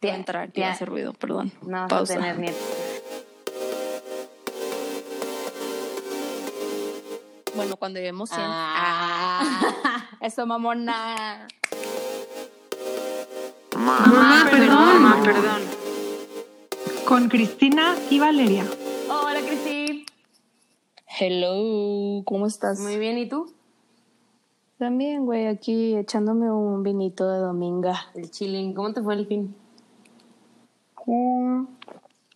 Voy a entrar y tía. hacer ruido, perdón. No vas Pausa. a tener nietos. Bueno, cuando lleguemos 100. Ah. Ah, eso, mamona. Mamá, perdón. Mamá, perdón. Con Cristina y Valeria. Hola, Cristi. Hello, ¿cómo estás? Muy bien, ¿y tú? También, güey, aquí echándome un vinito de dominga. El chilling. ¿Cómo te fue el fin?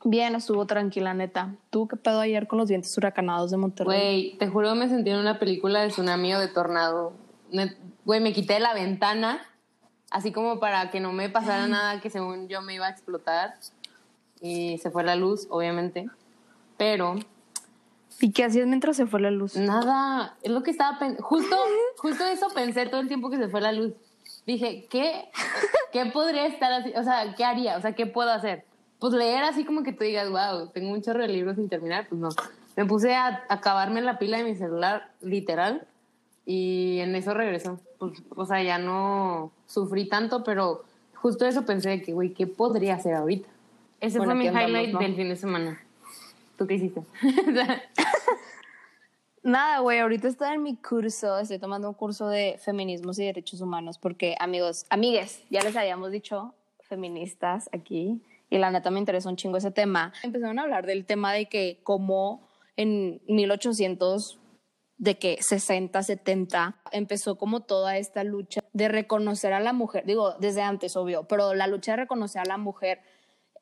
Bien, estuvo tranquila, neta. ¿Tú qué pedo ayer con los vientos huracanados de Monterrey? Güey, te juro me sentí en una película de tsunami o de tornado. Güey, me quité la ventana, así como para que no me pasara nada que según yo me iba a explotar. Y se fue la luz, obviamente. Pero ¿Y qué hacías mientras se fue la luz? nada, es lo que estaba pensando. Justo, justo eso pensé todo el tiempo que se fue la luz. Dije, ¿qué, ¿qué podría estar así? O sea, ¿qué haría? O sea, ¿qué puedo hacer? Pues leer así como que tú digas, wow, tengo un chorro de libros sin terminar, pues no. Me puse a acabarme la pila de mi celular, literal, y en eso regresó. Pues, o sea, ya no sufrí tanto, pero justo eso pensé de que, güey, ¿qué podría hacer ahorita? Ese Bueno, fue mi aquí andamos, highlight ¿no? del fin de semana. ¿Tú qué hiciste? Nada, güey, ahorita estoy en mi curso, estoy tomando un curso de feminismos y derechos humanos porque, amigos, amigues, ya les habíamos dicho feministas aquí y la neta me interesa un chingo ese tema. Empezaron a hablar del tema de que como en 1800 de que 60, 70 empezó como toda esta lucha de reconocer a la mujer, digo, desde antes, obvio, pero la lucha de reconocer a la mujer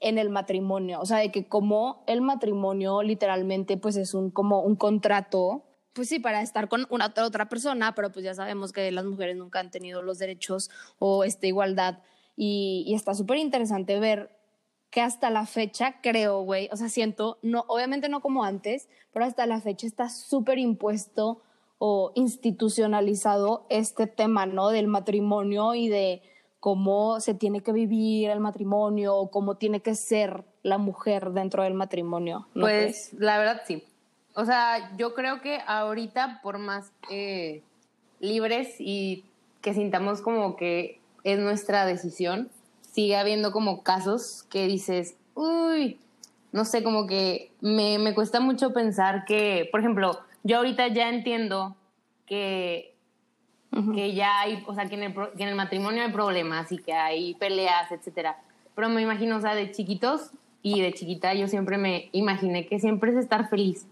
en el matrimonio, o sea, de que como el matrimonio literalmente pues es un como un contrato, pues sí, para estar con una otra, persona, pero pues ya sabemos que las mujeres nunca han tenido los derechos o esta igualdad y, y está súper interesante ver que hasta la fecha creo, güey, o sea, siento, no, obviamente no como antes, pero hasta la fecha está súper impuesto o institucionalizado este tema, ¿no? Del matrimonio y de cómo se tiene que vivir el matrimonio o cómo tiene que ser la mujer dentro del matrimonio. ¿no crees? Pues la verdad sí. O sea, yo creo que ahorita por más eh, libres y que sintamos como que es nuestra decisión, sigue habiendo como casos que dices, uy, no sé, como que me, me cuesta mucho pensar que, por ejemplo, yo ahorita ya entiendo que que ya hay, o sea, que en, el, que en el matrimonio hay problemas y que hay peleas, etcétera. Pero me imagino, o sea, de chiquitos y de chiquita yo siempre me imaginé que siempre es estar feliz.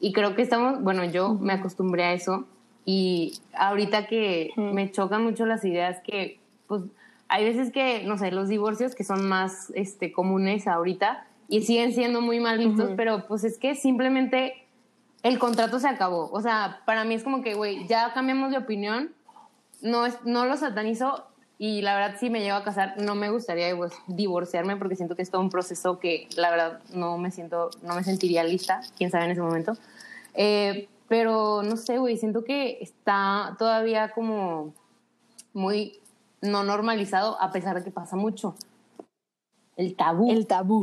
Y creo que estamos, bueno, yo me acostumbré a eso y ahorita que me chocan mucho las ideas que, pues, hay veces que, no sé, los divorcios que son más este, comunes ahorita y siguen siendo muy mal vistos, pero pues es que simplemente el contrato se acabó. O sea, para mí es como que, güey, ya cambiamos de opinión, no, es, no lo satanizo y la verdad si me llego a casar no me gustaría divor- divorciarme porque siento que es todo un proceso que la verdad no me siento, no me sentiría lista, quién sabe en ese momento. Eh, pero no sé, güey, siento que está todavía como muy no normalizado a pesar de que pasa mucho. El tabú. El tabú,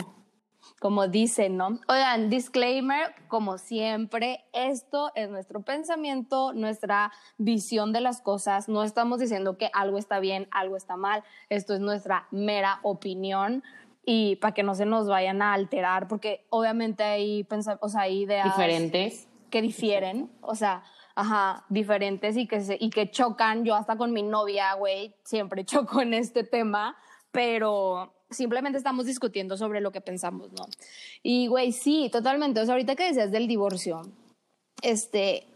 como dicen, ¿no? Oigan, disclaimer, como siempre, esto es nuestro pensamiento, nuestra visión de las cosas. No estamos diciendo que algo está bien, algo está mal. Esto es nuestra mera opinión y para que no se nos vayan a alterar, porque obviamente hay, o sea, hay ideas diferentes. que difieren, o sea, ajá, diferentes y que, se, y que chocan. Yo hasta con mi novia, güey, siempre choco en este tema, pero simplemente estamos discutiendo sobre lo que pensamos, ¿no? Y, güey, sí, totalmente. O sea, ahorita que decías del divorcio, este,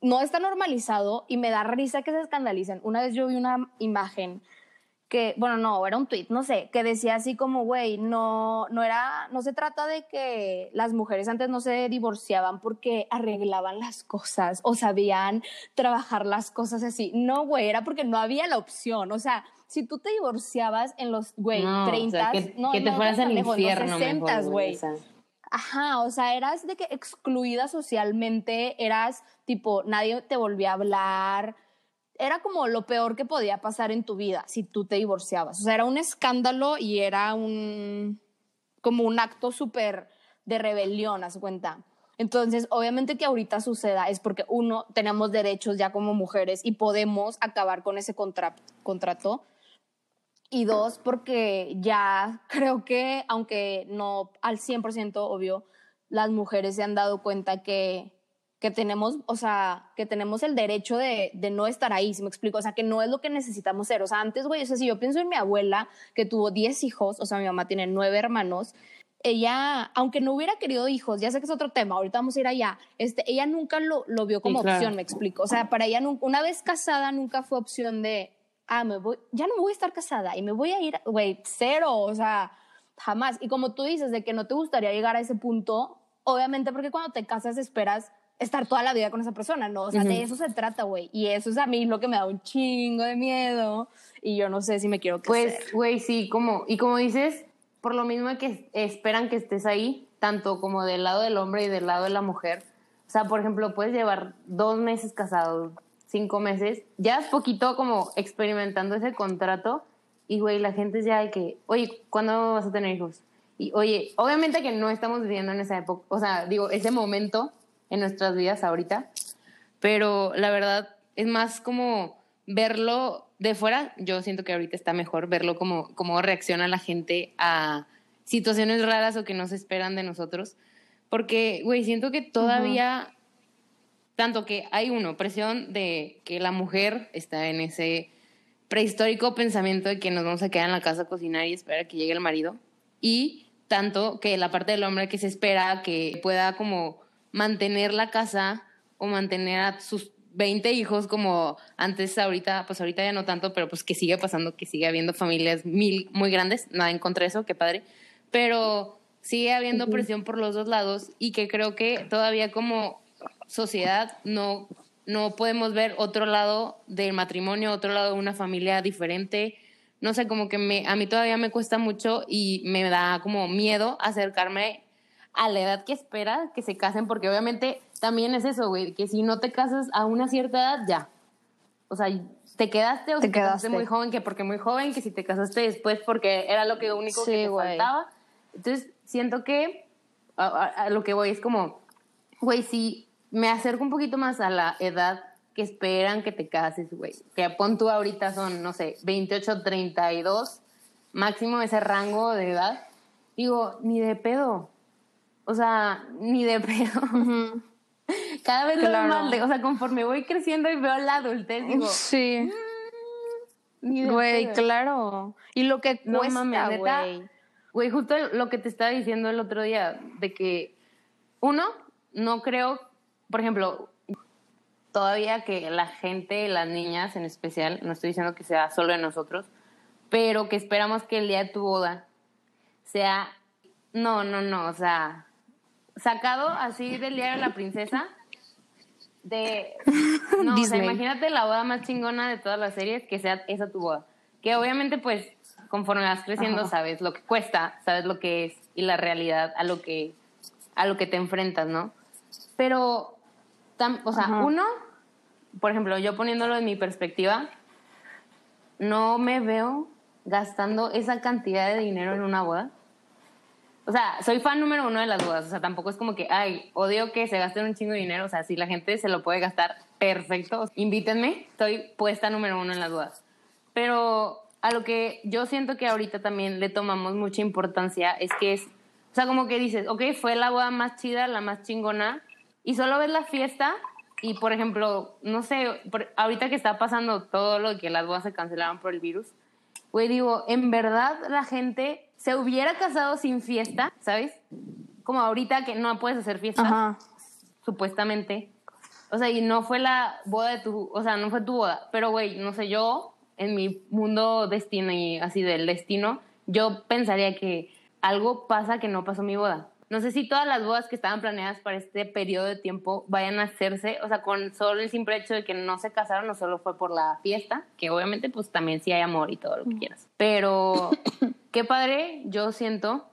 no está normalizado y me da risa que se escandalicen. Una vez yo vi una imagen que, bueno, no, era un tweet, no sé, que decía así como, güey, no, no era, no se trata de que las mujeres antes no se divorciaban porque arreglaban las cosas o sabían trabajar las cosas así. No, güey, era porque no había la opción. O sea, si tú te divorciabas en los, güey, No, o 30, sea, que, no, que te no fueras al los infierno 60s, mejor, güey. o sea. Ajá, o sea, eras de que excluida socialmente, eras tipo, nadie te volvía a hablar. Era como lo peor que podía pasar en tu vida si tú te divorciabas. O sea, era un escándalo y era un como un acto súper de rebelión, haz cuenta. Entonces, obviamente que ahorita suceda es porque uno, tenemos derechos ya como mujeres y podemos acabar con ese contra- contrato. Y dos, porque ya creo que, aunque no al 100% obvio, las mujeres se han dado cuenta que, que tenemos, o sea, que tenemos el derecho de, de, no estar ahí, si me explico, o sea, que no es lo que necesitamos ser. O sea, antes, güey, o sea, si yo pienso en mi abuela, que tuvo 10 hijos, o sea, mi mamá tiene 9 hermanos, ella, aunque no hubiera querido hijos, ya sé que es otro tema, ahorita vamos a ir allá, este, ella nunca lo, lo vio como Sí, claro. opción, me explico. O sea, para ella, nunca, una vez casada, nunca fue opción de, ah, me voy, ya no me voy a estar casada y me voy a ir, güey, cero, o sea, jamás. Y como tú dices, de que no te gustaría llegar a ese punto, obviamente porque cuando te casas esperas estar toda la vida con esa persona, ¿no? O sea, de eso se trata, güey. Y eso es a mí lo que me da un chingo de miedo y yo no sé si me quiero casar. Pues, güey, sí, como, y como dices, por lo mismo que esperan que estés ahí, tanto como del lado del hombre y del lado de la mujer. O sea, por ejemplo, puedes llevar dos meses casado, cinco meses, ya es poquito como experimentando ese contrato y, güey, la gente ya de que, oye, ¿cuándo vas a tener hijos? Y, oye, obviamente que no estamos viviendo en esa época, o sea, digo, ese momento en nuestras vidas ahorita, pero la verdad es más como verlo de fuera, yo siento que ahorita está mejor verlo como cómo reacciona la gente a situaciones raras o que no se esperan de nosotros, porque, güey, siento que todavía, tanto que hay uno, presión de que la mujer está en ese prehistórico pensamiento de que nos vamos a quedar en la casa a cocinar y esperar a que llegue el marido, y tanto que la parte del hombre que se espera que pueda como mantener la casa o mantener a sus 20 hijos como antes ahorita, pues ahorita ya no tanto, pero pues que sigue pasando, que sigue habiendo familias mil, muy grandes, nada en contra de eso, qué padre, pero sigue habiendo presión por los dos lados y que creo que todavía como sociedad no, no podemos ver otro lado del matrimonio, otro lado de una familia diferente. No sé, como que me, a mí todavía me cuesta mucho y me da como miedo acercarme a la edad que espera que se casen, porque obviamente también es eso, güey, que si no te casas a una cierta edad, ya. O sea, te quedaste o Te te casaste quedaste. muy joven, que porque muy joven, que si te casaste después porque era lo que único Sí, que te güey. faltaba. Entonces, siento que a, a- a lo que voy es como, güey, si me acerco un poquito más a la edad que esperan que te cases, güey, que pon tú ahorita son, no sé, 28, 32, máximo ese rango de edad, digo, ni de pedo. O sea, ni de pedo. Cada vez lo Claro. más de- o sea, conforme voy creciendo y veo la adultez, digo, Sí. ni de Güey, claro. Y lo que No cuesta, mames. Güey, justo lo que te estaba diciendo el otro día, de que, uno, no creo, por ejemplo, todavía que la gente, las niñas en especial, no estoy diciendo que sea solo de nosotros, pero que esperamos que el día de tu boda sea, no, no, no, o sea, sacado así del día de la princesa, de, no, o sea, imagínate la boda más chingona de todas las series, que sea esa tu boda. Que obviamente, pues, conforme vas creciendo, Ajá. sabes lo que cuesta, sabes lo que es y la realidad a lo que, a lo que te enfrentas, ¿no? Pero, tam- o sea, Ajá. uno, por ejemplo, yo poniéndolo en mi perspectiva, no me veo gastando esa cantidad de dinero en una boda. O sea, soy fan número uno de las bodas. O sea, tampoco es como que, ay, odio que se gasten un chingo de dinero. O sea, si la gente se lo puede gastar, perfecto. Invítenme, estoy puesta número uno en las bodas. Pero a lo que yo siento que ahorita también le tomamos mucha importancia es que es, o sea, como que dices, ok, fue la boda más chida, la más chingona, y solo ves la fiesta y, por ejemplo, no sé, por- ahorita que está pasando todo lo que las bodas se cancelaron por el virus, güey, digo, en verdad la gente se hubiera casado sin fiesta, ¿sabes? Como ahorita que no puedes hacer fiestas Ajá. supuestamente. O sea, y no fue la boda de tu, o sea, no fue tu boda, pero güey, no sé, yo en mi mundo destino y así del destino, yo pensaría que algo pasa que no pasó mi boda. No sé si todas las bodas que estaban planeadas para este periodo de tiempo vayan a hacerse, o sea, con solo el simple hecho de que no se casaron, no solo fue por la fiesta, que obviamente pues también sí hay amor y todo lo que quieras. Pero qué padre, yo siento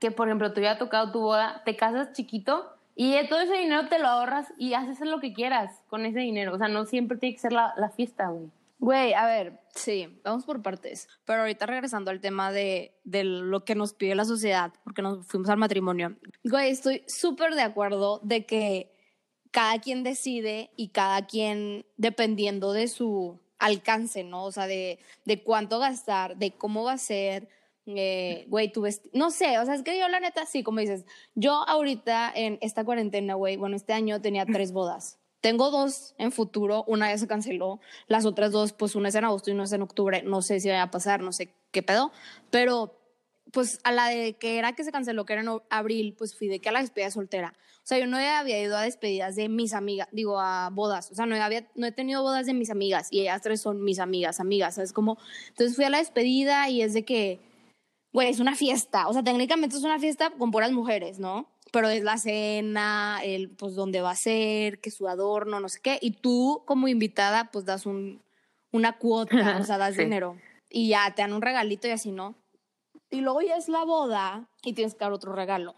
que, por ejemplo, te hubiera tocado tu boda, te casas chiquito y de todo ese dinero te lo ahorras y haces lo que quieras con ese dinero. O sea, no siempre tiene que ser la, la fiesta, güey. Güey, a ver, sí, vamos por partes. Pero ahorita regresando al tema de, de lo que nos pide la sociedad, porque nos fuimos al matrimonio. Güey, estoy súper de acuerdo de que cada quien decide y cada quien, dependiendo de su alcance, ¿no? O sea, de, de cuánto gastar, de cómo va a ser, eh, güey, tu vestido, no sé, o sea, es que yo la neta, sí, como dices, yo ahorita en esta cuarentena, güey, bueno, este año tenía tres bodas. Tengo dos en futuro, una ya se canceló, las otras dos, pues una es en agosto y una es en octubre, no sé si vaya a pasar, no sé qué pedo, pero pues a la de que era que se canceló, que era en abril, pues fui de que a la despedida soltera. O sea, yo no había ido a despedidas de mis amigas, digo, a bodas. O sea, no, había, no he tenido bodas de mis amigas y ellas tres son mis amigas, amigas, ¿sabes? Como, entonces fui a la despedida y es de que, güey, es una fiesta. O sea, técnicamente es una fiesta con puras mujeres, ¿no? Pero es la cena, el, pues, dónde va a ser, que su adorno, no sé qué. Y tú, como invitada, pues das un, una cuota, o sea, das dinero. Y ya te dan un regalito y así, ¿no? y luego ya es la boda y tienes que dar otro regalo.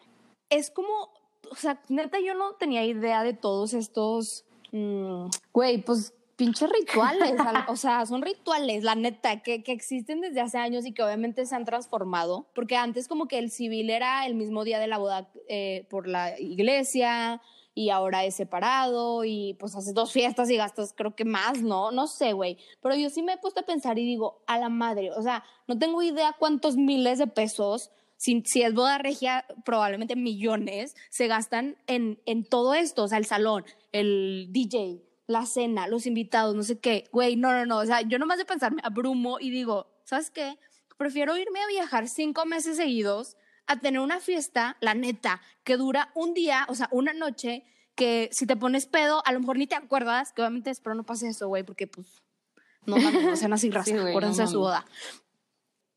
Es como, o sea, neta, yo no tenía idea de todos estos, mm, güey, pues pinches rituales, o sea, son rituales, la neta, que, que, existen desde hace años y que obviamente se han transformado, porque antes como que el civil era el mismo día de la boda eh, por la iglesia, y ahora es separado y pues haces dos fiestas y gastas creo que más, ¿no? No sé, güey. Pero yo sí me he puesto a pensar y digo, a la madre, o sea, no tengo idea cuántos miles de pesos, si, si es boda regia, probablemente millones, se gastan en, en todo esto, o sea, el salón, el DJ, la cena, los invitados, no sé qué. Güey, no, no, no, o sea, yo nomás de pensar me abrumo y digo, ¿sabes qué? Prefiero irme a viajar cinco meses seguidos a tener una fiesta, la neta, que dura un día, o sea, una noche, que si te pones pedo, a lo mejor ni te acuerdas, que obviamente espero no pase eso, güey, porque pues no, no sean así raza, acuérdense de su boda.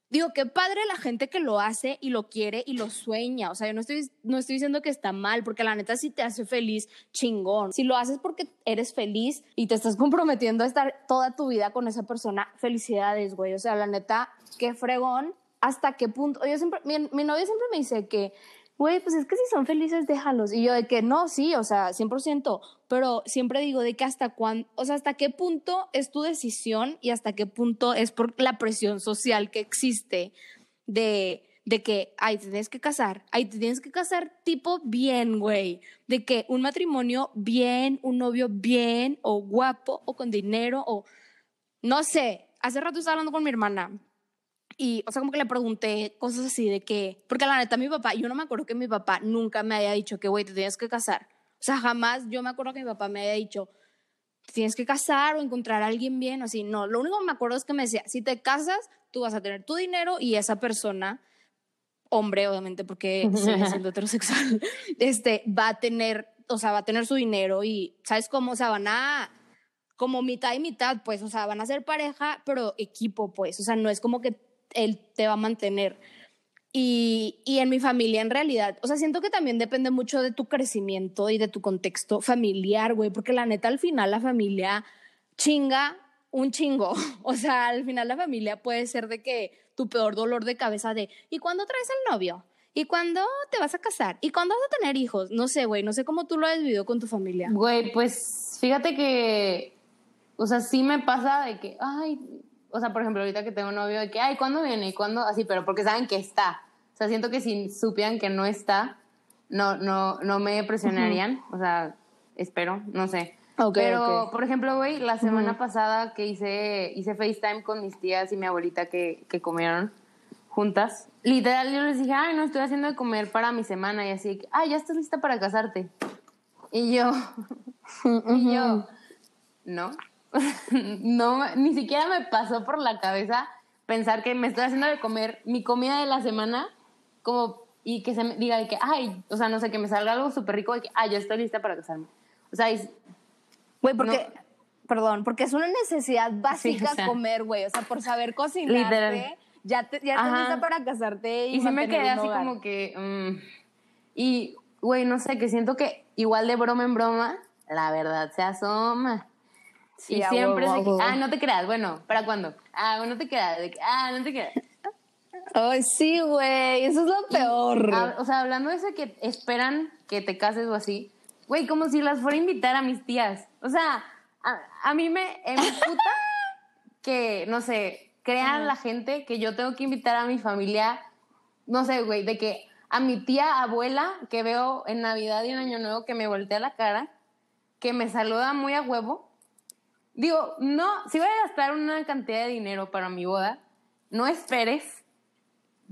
Digo, qué padre la gente que lo hace y lo quiere y lo sueña. O sea, yo no estoy, no estoy diciendo que está mal, porque la neta si te hace feliz, chingón. Si lo haces porque eres feliz y te estás comprometiendo a estar toda tu vida con esa persona, felicidades, güey. O sea, la neta, qué fregón hasta qué punto. Yo siempre, mi, mi novia siempre me dice que, güey, pues es que si son felices, déjalos. Y yo de que no, sí, o sea, 100%, pero siempre digo de que hasta cuándo, o sea, hasta qué punto es tu decisión y hasta qué punto es por la presión social que existe de, de que, ay, te tienes que casar, ay, te tienes que casar tipo bien, güey, de que un matrimonio bien, un novio bien, o guapo, o con dinero, o no sé. Hace rato estaba hablando con mi hermana y, o sea, como que le pregunté cosas así de que, porque la neta mi papá, yo no me acuerdo que mi papá nunca me haya dicho que, güey, te tienes que casar. O sea, jamás yo me acuerdo que mi papá me haya dicho, te tienes que casar o encontrar a alguien bien o así. No, lo único que me acuerdo es que me decía, si te casas, tú vas a tener tu dinero y esa persona, hombre, obviamente, porque sigue siendo heterosexual, este, va a tener, o sea, va a tener su dinero y, ¿sabes cómo? O sea, van a como mitad y mitad, pues, o sea, van a ser pareja, pero equipo, pues, o sea, no es como que él te va a mantener. Y, y, en mi familia, en realidad, o sea, siento que también depende mucho de tu crecimiento y de tu contexto familiar, güey, porque la neta, al final, la familia chinga un chingo. O sea, al final, la familia puede ser de que tu peor dolor de cabeza de, ¿y cuándo traes al novio? ¿Y cuándo te vas a casar? ¿Y cuándo vas a tener hijos? No sé, güey, no sé cómo tú lo has vivido con tu familia. Güey, pues fíjate que, o sea, sí me pasa de que, ay, o sea, por ejemplo, ahorita que tengo un novio, de que, ay, ¿cuándo viene? ¿Y cuándo? Así, pero porque saben que está. O sea, siento que si supieran que no está, no, no, no me presionarían. O sea, espero, no sé. pero, por ejemplo, güey, la semana pasada que hice, hice FaceTime con mis tías y mi abuelita que, que comieron juntas, literal yo les dije, ay, no, estoy haciendo de comer para mi semana y así, ay, ya estás lista para casarte. Y yo, y yo, no. no, ni siquiera me pasó por la cabeza pensar que me estoy haciendo de comer mi comida de la semana, como, y que se me diga de que, ay, o sea, no sé, que me salga algo súper rico, de que, ay, ya estoy lista para casarme. O sea, güey, porque, perdón, porque es una necesidad básica comer, güey, o sea, por saber cocinar, ya, te, ya estás lista para casarte. Y, y sí me quedé así como que, mm, y, güey, no sé, que siento que igual de broma en broma, la verdad se asoma. Sí, y siempre se, ah, no te creas, bueno, ¿para cuándo? Ah, no te creas, ah, no te creas. Ay, sí, güey, eso es lo peor. o sea, hablando de eso que esperan que te cases o así, güey, como si las fuera a invitar a mis tías. O sea, a, mí me puta que, no sé, crean la gente que yo tengo que invitar a mi familia, no sé, güey, de que a mi tía abuela que veo en Navidad y en Año Nuevo que me voltea la cara, que me saluda muy a huevo, digo, no, si voy a gastar una cantidad de dinero para mi boda, no esperes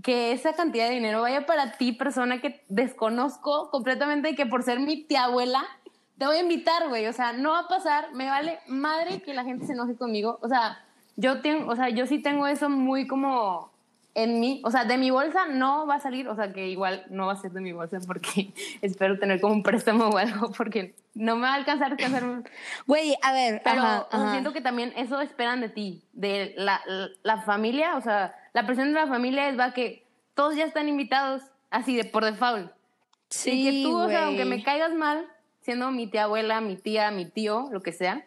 que esa cantidad de dinero vaya para ti, persona que desconozco completamente y que por ser mi tía abuela te voy a invitar, güey. O sea, no va a pasar, me vale madre que la gente se enoje conmigo. O sea, yo tengo, o sea, yo sí tengo eso muy como en mí, o sea, de mi bolsa no va a salir, o sea, que igual no va a ser de mi bolsa porque espero tener como un préstamo o algo porque no me va a alcanzar a hacer Güey, a ver, pero ajá, ajá. siento que también eso esperan de ti, de la, la, la familia, o sea, la presión de la familia es va que todos ya están invitados, así de por default. Sí, y que tú, o sea, aunque me caigas mal, siendo mi tía abuela, mi tía, mi tío, lo que sea,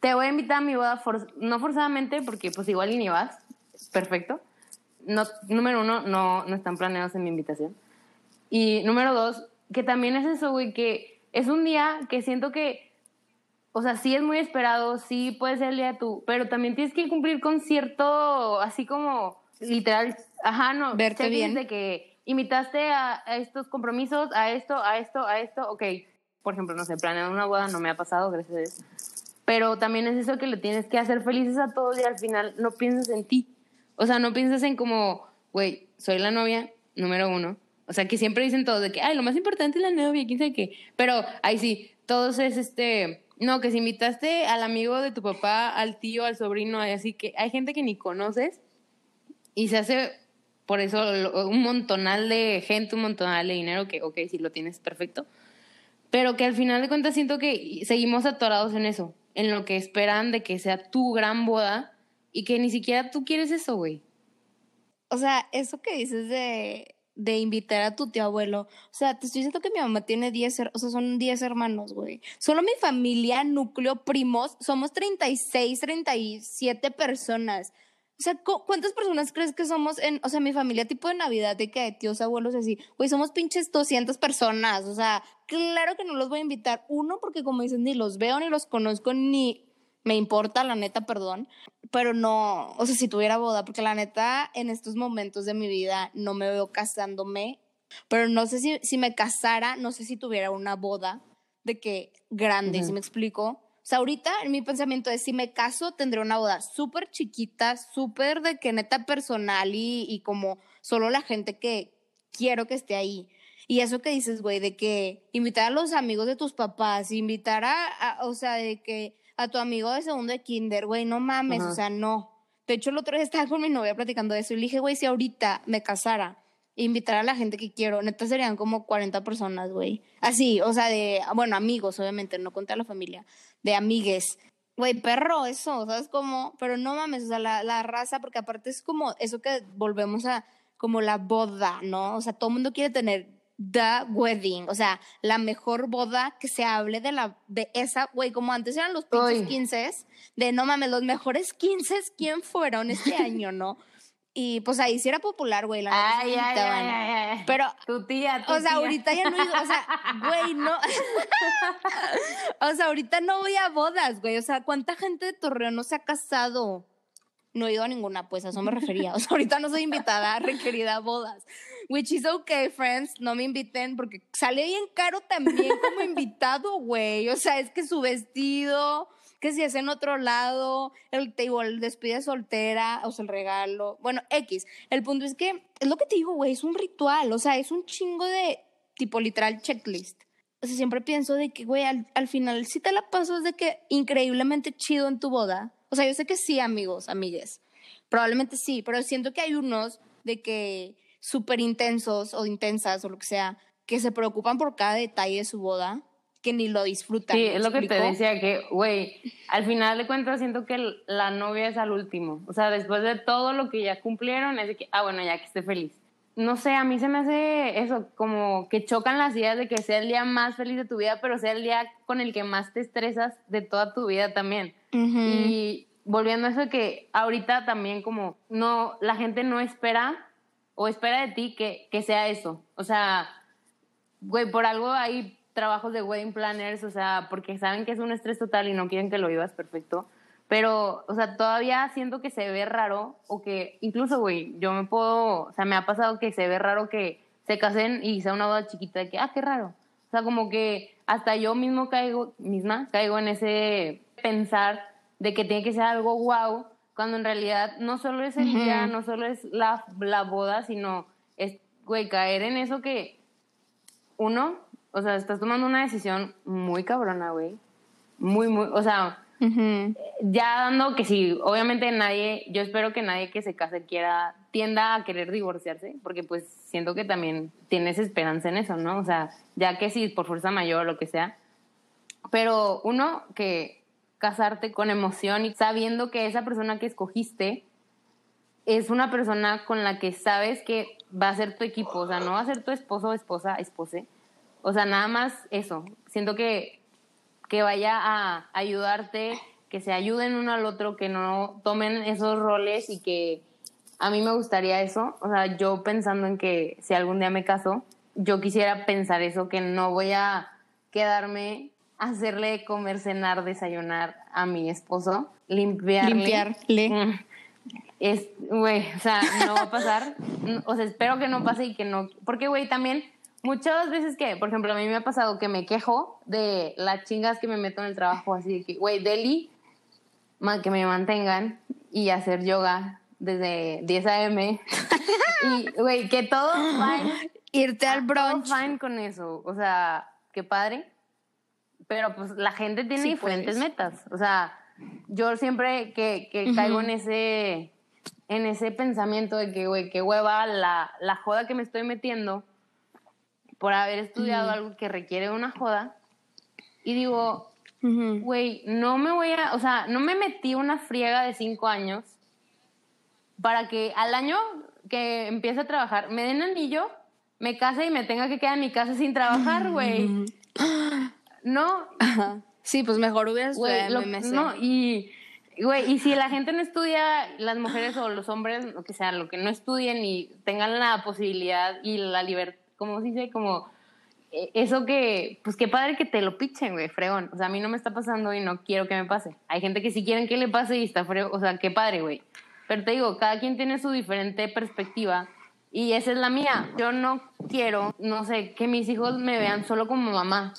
te voy a invitar a mi boda, for- no forzadamente, porque pues igual y ni vas, perfecto. No, número uno, no, no están planeados en mi invitación. Y número dos, que también es eso, güey, que es un día que siento que, o sea, sí es muy esperado, sí puede ser el día de tu, pero también tienes que cumplir con cierto, así como, literal, ajá, no, Verte bien. de que invitaste a, a estos compromisos, a esto, a esto, a esto, ok, por ejemplo, no sé, planear una boda no me ha pasado, gracias a Dios. Pero también es eso que le tienes que hacer felices a todos y al final no piensas en ti. O sea, no piensas en como, güey, soy la novia número uno. O sea, que siempre dicen todos de que, ay, lo más importante es la novia, quién sabe qué. Pero ahí sí, todos es este, no, que si invitaste al amigo de tu papá, al tío, al sobrino, así que hay gente que ni conoces y se hace por eso un montonal de gente, un montonal de dinero que, ok, si lo tienes, perfecto. Pero que al final de cuentas siento que seguimos atorados en eso, en lo que esperan de que sea tu gran boda y que ni siquiera tú quieres eso, güey. O sea, eso que dices de, de invitar a tu tío abuelo. O sea, te estoy diciendo que mi mamá tiene 10, her- o sea, son 10 hermanos, güey. Solo mi familia, núcleo, primos, somos 36, 37 personas. O sea, ¿cu- ¿cuántas personas crees que somos en, o sea, mi familia tipo de Navidad, de que de tíos, abuelos, así? Güey, somos pinches 200 personas. O sea, claro que no los voy a invitar. Uno, porque como dicen, ni los veo, ni los conozco, ni me importa, la neta, perdón pero no, o sea, si tuviera boda, porque la neta, en estos momentos de mi vida no me veo casándome, pero no sé si, si me casara, no sé si tuviera una boda de que grande, si me explico. O sea, ahorita en mi pensamiento es, si me caso, tendré una boda súper chiquita, súper de que neta personal y, y como solo la gente que quiero que esté ahí. Y eso que dices, güey, de que invitar a los amigos de tus papás, invitar a, a- o sea, de que a tu amigo de segundo de kinder, güey, no mames, Ajá. o sea, no. De hecho, el otro día estaba con mi novia platicando de eso y le dije, güey, si ahorita me casara, invitar a la gente que quiero, neta serían como 40 personas, güey. Así, o sea, de, bueno, amigos, obviamente, no contar la familia, de amigues. Güey, perro, eso, ¿sabes cómo? Pero no mames, o sea, la, la raza, porque aparte es como eso que volvemos a, como la boda, ¿no? O sea, todo el mundo quiere tener the wedding, o sea, la mejor boda que se hable de la, de esa, güey, como antes eran los pinches Uy. 15, de no mames, los mejores 15, ¿quién fueron este año, no? Y pues ahí sí era popular, güey, la Ay, ay, ay. Pero Tu tía, tu o sea, tía. ahorita ya no o sea, güey, no. o sea, ahorita no voy a bodas, güey. O sea, ¿cuánta gente de Torreón no se ha casado? No he ido a ninguna, pues a eso me refería. O sea, ahorita no soy invitada, requerida a bodas. Which is okay, friends. No me inviten porque sale bien caro también como invitado, güey. O sea, es que su vestido, que si es en otro lado, el te despide soltera, o sea, el regalo. Bueno, X. El punto es que, es lo que te digo, güey, es un ritual. O sea, es un chingo de, tipo, literal checklist. O sea, siempre pienso de que, güey, al, al final si te la pasas de que increíblemente chido en tu boda. O sea, yo sé que sí, amigos, amigues. Probablemente sí, pero siento que hay unos de que súper intensos o intensas o lo que sea, que se preocupan por cada detalle de su boda, que ni lo disfrutan. Sí, ¿me es lo que te decía, que, güey, al final de cuentas siento que la novia es al último. O sea, después de todo lo que ya cumplieron, es de que, ah, bueno, ya que esté feliz. No sé, a mí se me hace eso, como que chocan las ideas de que sea el día más feliz de tu vida, pero sea el día con el que más te estresas de toda tu vida también. Ujú. Y volviendo a eso que ahorita también como no, la gente no espera o espera de ti que, que sea eso. O sea, güey, por algo hay trabajos de wedding planners, o sea, porque saben que es un estrés total y no quieren que lo vivas perfecto. Pero, o sea, todavía siento que se ve raro o que incluso, güey, yo me puedo, o sea, me ha pasado que se ve raro que se casen y sea una boda chiquita de que, ah, qué raro. O sea, como que hasta yo mismo caigo, misma, caigo en ese pensar de que tiene que ser algo guau, cuando en realidad no solo es el día, Ujú. no solo es la, la boda, sino es, güey, caer en eso que uno, o sea, estás tomando una decisión muy cabrona, güey. Muy, muy, o sea, Ujú. ya dando que sí, obviamente nadie, yo espero que nadie que se case quiera, tienda a querer divorciarse, porque pues siento que también tienes esperanza en eso, ¿no? O sea, ya que sí, por fuerza mayor o lo que sea. Pero uno, que casarte con emoción y sabiendo que esa persona que escogiste es una persona con la que sabes que va a ser tu equipo, o sea, no va a ser tu esposo esposa, espose. O sea, nada más eso. Siento que que vaya a ayudarte, que se ayuden uno al otro, que no tomen esos roles y que a mí me gustaría eso. O sea, yo pensando en que si algún día me caso, yo quisiera pensar eso, que no voy a quedarme hacerle comer, cenar, desayunar a mi esposo, limpiarle. Limpiarle. Mm. Es, güey, o sea, no va a pasar. O sea, espero que no pase y que no. Porque, güey, también muchas veces que, por ejemplo, a mí me ha pasado que me quejo de las chingas que me meto en el trabajo, así de que, güey, Deli, que me mantengan y hacer yoga desde 10 a.m. y, güey, que todo fine, Irte al brunch. todo fine con eso. O sea, qué padre. Pero pues la gente tiene Sí diferentes puedes. metas. O sea, yo siempre que, que caigo en ese en ese pensamiento de que, güey, qué hueva la, la joda que me estoy metiendo por haber estudiado algo que requiere una joda. Y digo, güey, no me voy a, o sea, no me metí una friega de cinco años para que al año que empiece a trabajar me den anillo, me case y me tenga que quedar en mi casa sin trabajar, güey. No, Ajá. Sí, pues mejor hubieras güey, estudiado MMC. no, y, güey, y si la gente no estudia, las mujeres o los hombres, lo que sea, lo que no estudien y tengan la posibilidad y la libertad, como se dice, como eh, eso que, pues qué padre que te lo pichen, güey, fregón. O sea, a mí no me está pasando y no quiero que me pase. Hay gente que sí quieren que le pase y está fregón, o sea, qué padre, güey. Pero te digo, cada quien tiene su diferente perspectiva y esa es la mía. Yo no quiero, no sé, que mis hijos me vean solo como mamá,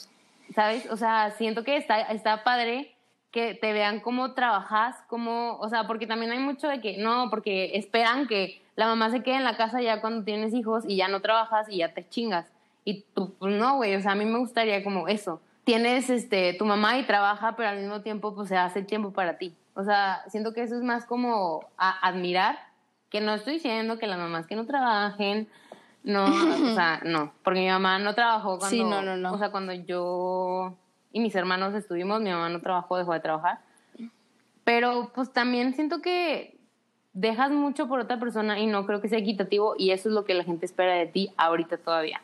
¿sabes? O sea, siento que está, está padre que te vean cómo trabajas, cómo, o sea, porque también hay mucho de que, no, porque esperan que la mamá se quede en la casa ya cuando tienes hijos y ya no trabajas y ya te chingas. Y tú, pues no, güey, o sea, a mí me gustaría como eso. Tienes este, tu mamá y trabaja, pero al mismo tiempo, pues se hace tiempo para ti. O sea, siento que eso es más como admirar, que no estoy diciendo que las mamás que no trabajen, no, o sea, no, porque mi mamá no trabajó cuando, Sí, no, no, no. o sea, cuando yo y mis hermanos estuvimos, mi mamá no trabajó, dejó de trabajar. Pero pues también siento que dejas mucho por otra persona y no creo que sea equitativo y eso es lo que la gente espera de ti ahorita todavía.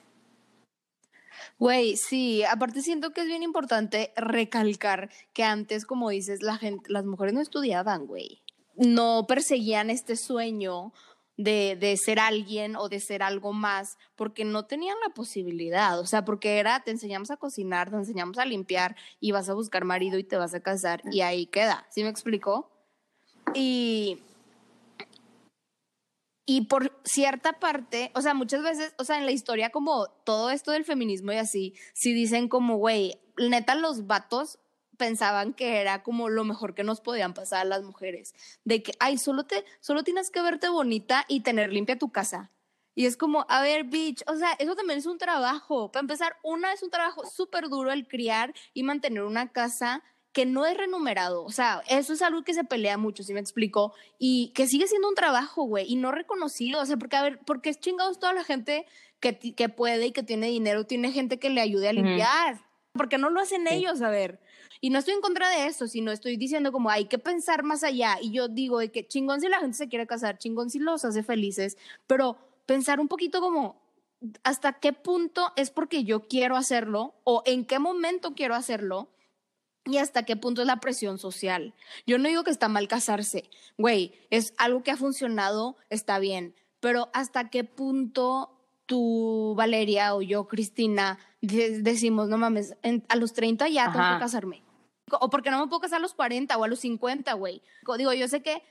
Güey, sí, aparte siento que es bien importante recalcar que antes, como dices, la gente, las mujeres no estudiaban, güey. No perseguían este sueño de, de ser alguien o de ser algo más porque no tenían la posibilidad. O sea, porque era, te enseñamos a cocinar, te enseñamos a limpiar y vas a buscar marido y te vas a casar y ahí queda. ¿Sí me explico? Y, y por cierta parte, o sea, muchas veces, o sea, en la historia como todo esto del feminismo y así, sí dicen como, güey, neta los vatos pensaban que era como lo mejor que nos podían pasar a las mujeres, de que, ay, solo te, solo tienes que verte bonita y tener limpia tu casa. Y es como, a ver, bitch, o sea, eso también es un trabajo. Para empezar, una es un trabajo súper duro el criar y mantener una casa que no es remunerado. O sea, eso es algo que se pelea mucho, si me explico, y que sigue siendo un trabajo, güey, y no reconocido. O sea, porque, a ver, porque es chingados toda la gente que, que puede y que tiene dinero, tiene gente que le ayude a limpiar. porque no lo hacen Sí. ellos? A ver. Y no estoy en contra de eso, sino estoy diciendo como hay que pensar más allá. Y yo digo de que chingón si la gente se quiere casar, chingón si los hace felices, pero pensar un poquito como hasta qué punto es porque yo quiero hacerlo o en qué momento quiero hacerlo y hasta qué punto es la presión social. Yo no digo que está mal casarse, güey, es algo que ha funcionado, está bien, pero hasta qué punto tú, Valeria, o yo, Cristina, decimos, no mames, en- a los 30 ya tengo Ajá. que casarme. O porque no me puedo casar a los 40 o a los 50, güey. Digo, yo sé que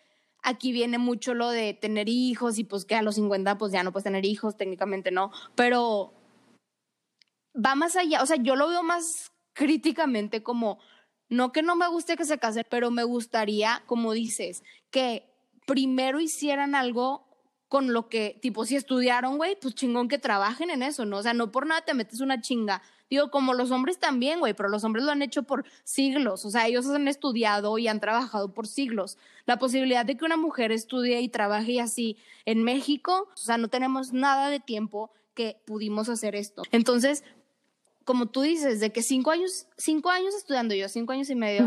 aquí viene mucho lo de tener hijos y pues que a los 50 pues ya no puedes tener hijos, técnicamente no, pero va más allá, o sea, yo lo veo más críticamente como no que no me guste que se casen, pero me gustaría, como dices, que primero hicieran algo con lo que, tipo, si estudiaron, güey, pues chingón que trabajen en eso, ¿no? O sea, no por nada te metes una chinga. Digo, como los hombres también, güey, pero los hombres lo han hecho por siglos, o sea, ellos han estudiado y han trabajado por siglos. La posibilidad de que una mujer estudie y trabaje así en México, o sea, no tenemos nada de tiempo que pudimos hacer esto. Entonces, como tú dices, de que cinco años, cinco años estudiando yo, cinco años y medio,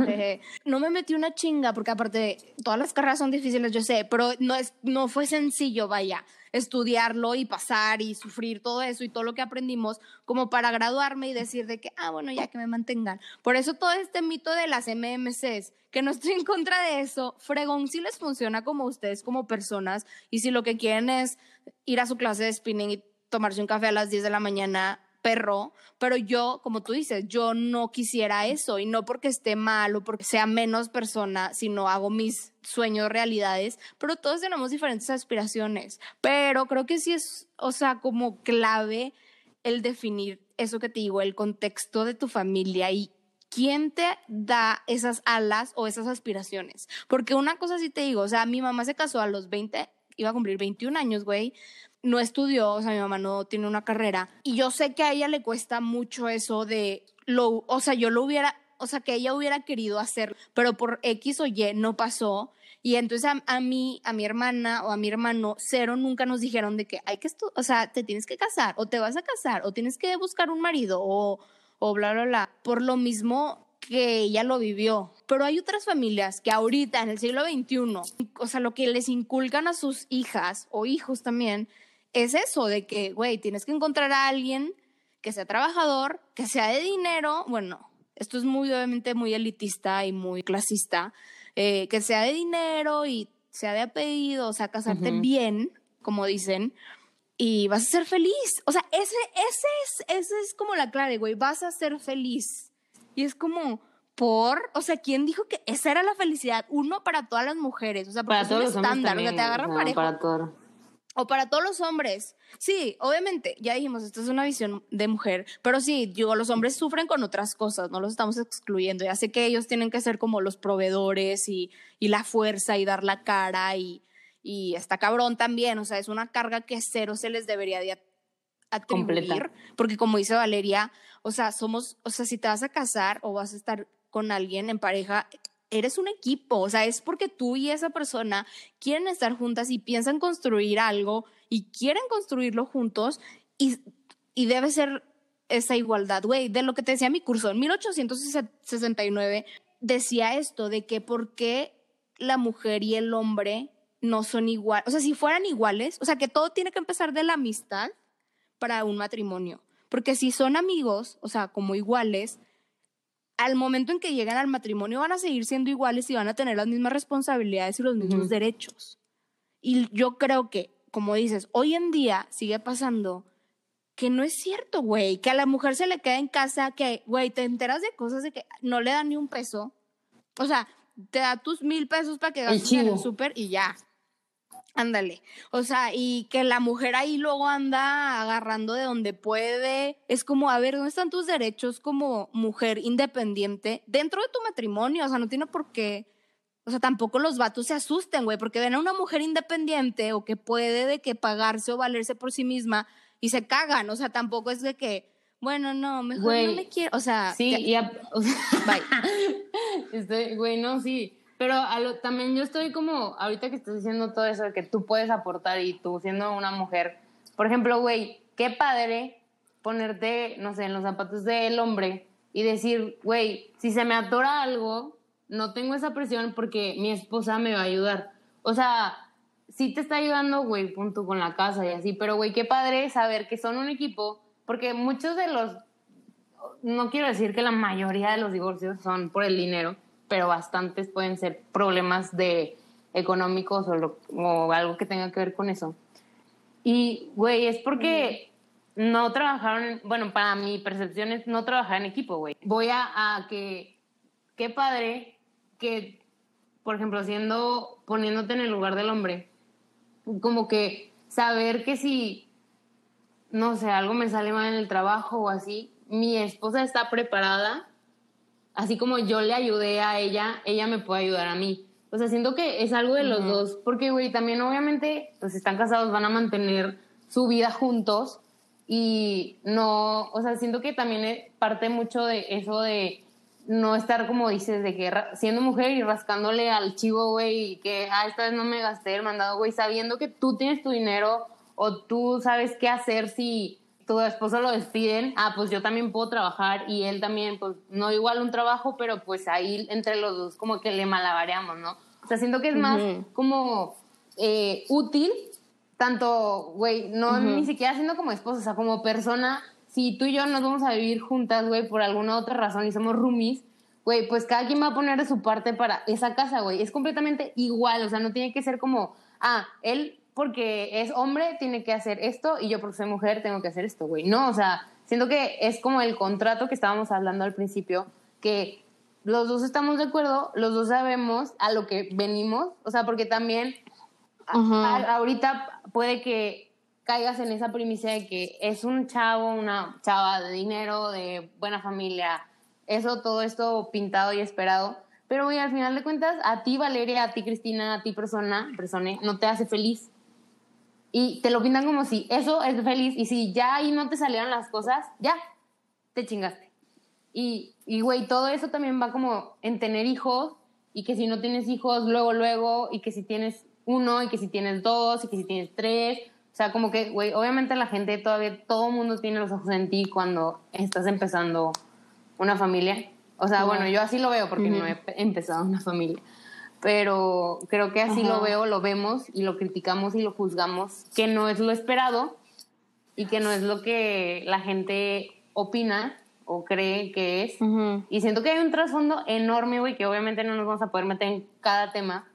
no me metí una chinga, porque aparte todas las carreras son difíciles, yo sé, pero no, es, no fue sencillo, vaya, estudiarlo y pasar y sufrir todo eso y todo lo que aprendimos como para graduarme y decir de que, ah, bueno, ya que me mantengan. Por eso todo este mito de las MMCs, que no estoy en contra de eso, fregón si les funciona como ustedes como personas y si lo que quieren es ir a su clase de spinning y tomarse un café a las 10 de la mañana, perro, pero yo, como tú dices, yo no quisiera eso y no porque esté mal o porque sea menos persona, sino hago mis sueños realidades, pero todos tenemos diferentes aspiraciones, pero creo que sí es, o sea, como clave el definir eso que te digo, el contexto de tu familia y quién te da esas alas o esas aspiraciones. Porque una cosa sí te digo, o sea, mi mamá se casó a los 20, iba a cumplir 21 años, güey, no estudió, o sea, mi mamá no tiene una carrera. Y yo sé que a ella le cuesta mucho eso de, lo, o sea, yo lo hubiera, o sea, que ella hubiera querido hacer, pero por X o Y no pasó. Y entonces a, mí, a mi hermana o a mi hermano, cero nunca nos dijeron de que hay que, o sea, te tienes que casar o te vas a casar o tienes que buscar un marido o, o bla, bla, bla. Por lo mismo que ella lo vivió. Pero hay otras familias que ahorita, en el siglo XXI, o sea, lo que les inculcan a sus hijas o hijos también es eso de que, güey, tienes que encontrar a alguien que sea trabajador, que sea de dinero, bueno, esto es muy obviamente muy elitista y muy clasista, eh, que sea de dinero y sea de apellido, o sea, casarte bien, como dicen, y vas a ser feliz. O sea, ese, ese, es, ese es como la clave, güey, vas a ser feliz. Y es como, por, o sea, ¿quién dijo que esa era la felicidad? Uno para todas las mujeres, o sea, para todos los estándar, o sea, te agarran parejo. Para todo. O para todos los hombres. Sí, obviamente, ya dijimos, esto es una visión de mujer, pero sí, digo, los hombres sufren con otras cosas, no los estamos excluyendo. Ya sé que ellos tienen que ser como los proveedores y, y la fuerza y dar la cara y, y está cabrón también, o sea, es una carga que cero se les debería de atribuir, porque como dice Valeria, o sea, somos, o sea, si te vas a casar o vas a estar con alguien en pareja, eres un equipo, o sea, es porque tú y esa persona quieren estar juntas y piensan construir algo y quieren construirlo juntos y, y debe ser esa igualdad, güey, de lo que te decía mi curso, en 1869 decía esto de que por qué la mujer y el hombre no son iguales, o sea, si fueran iguales, o sea, que todo tiene que empezar de la amistad para un matrimonio, porque si son amigos, o sea, como iguales, al momento en que llegan al matrimonio van a seguir siendo iguales y van a tener las mismas responsabilidades y los mismos derechos. Y yo creo que, como dices, hoy en día sigue pasando que no es cierto, güey, que a la mujer se le queda en casa, que, güey, te enteras de cosas de que no le dan ni un peso. O sea, te da tus mil pesos para que gastes en el súper y ya. Ándale. O sea, y que la mujer ahí luego anda agarrando de donde puede. Es como, a ver, ¿dónde están tus derechos como mujer independiente dentro de tu matrimonio? O sea, no tiene por qué. O sea, tampoco los vatos se asusten, güey, porque ven a una mujer independiente o que puede de que pagarse o valerse por sí misma y se cagan. O sea, tampoco es de que, bueno, no, mejor no me quiero. O sea, sí, ya. bye. Estoy, güey, no, sí pero también yo estoy como, ahorita que estás diciendo todo eso de que tú puedes aportar y tú siendo una mujer, por ejemplo, güey, qué padre ponerte, no sé, en los zapatos del hombre y decir, güey, si se me atora algo, no tengo esa presión porque mi esposa me va a ayudar. O sea, sí te está ayudando, güey, punto con la casa y así, pero güey, qué padre saber que son un equipo, porque muchos de los, no quiero decir que la mayoría de los divorcios son por el dinero, pero bastantes pueden ser problemas de económicos o, algo que tenga que ver con eso. Y, güey, es porque no trabajaron, bueno, para mi percepción es no trabajar en equipo, güey. Voy a, que, qué padre que, por ejemplo, siendo, poniéndote en el lugar del hombre, como que saber que si, no sé, algo me sale mal en el trabajo o así, mi esposa está preparada así como yo le ayudé a ella, ella me puede ayudar a mí. O sea, siento que es algo de los dos, porque, güey, también obviamente, pues están casados, van a mantener su vida juntos y no, o sea, siento que también es parte mucho de eso de no estar como dices, de que siendo mujer y rascándole al chivo, güey, y que, ah, esta vez no me gasté el mandado, güey, sabiendo que tú tienes tu dinero o tú sabes qué hacer si tu esposo lo despiden, ah, pues yo también puedo trabajar y él también, pues no igual un trabajo, pero pues ahí entre los dos como que le malabareamos, ¿no? O sea, siento que es más como eh, útil, tanto, güey, no ni siquiera siendo como esposa, o sea, como persona, si tú y yo nos vamos a vivir juntas, güey, por alguna otra razón y somos roomies, güey, pues cada quien va a poner de su parte para esa casa, güey. Es completamente igual, o sea, no tiene que ser como, ah, él porque es hombre tiene que hacer esto y yo porque soy mujer tengo que hacer esto, güey. No, o sea, siento que es como el contrato que estábamos hablando al principio, que los dos estamos de acuerdo, los dos sabemos a lo que venimos, o sea, porque también a- a- ahorita puede que caigas en esa primicia de que es un chavo, una chava de dinero, de buena familia, eso, todo esto pintado y esperado. Pero, güey, al final de cuentas, a ti, Valeria, a ti, Cristina, a ti, persona, persona, no te hace feliz. Y te lo pintan como si eso es feliz y si ya ahí no te salieron las cosas, ya, te chingaste. Y, y, güey, todo eso también va como en tener hijos y que si no tienes hijos, luego, luego, y que si tienes uno, y que si tienes dos, y que si tienes tres. O sea, como que, güey, obviamente la gente todavía, todo el mundo tiene los ojos en ti cuando estás empezando una familia. O sea, bueno, yo así lo veo porque no he pe- empezado una familia. Pero creo que así lo veo, lo vemos y lo criticamos y lo juzgamos, que no es lo esperado y que no es lo que la gente opina o cree que es. Y siento que hay un trasfondo enorme, güey, que obviamente no nos vamos a poder meter en cada tema.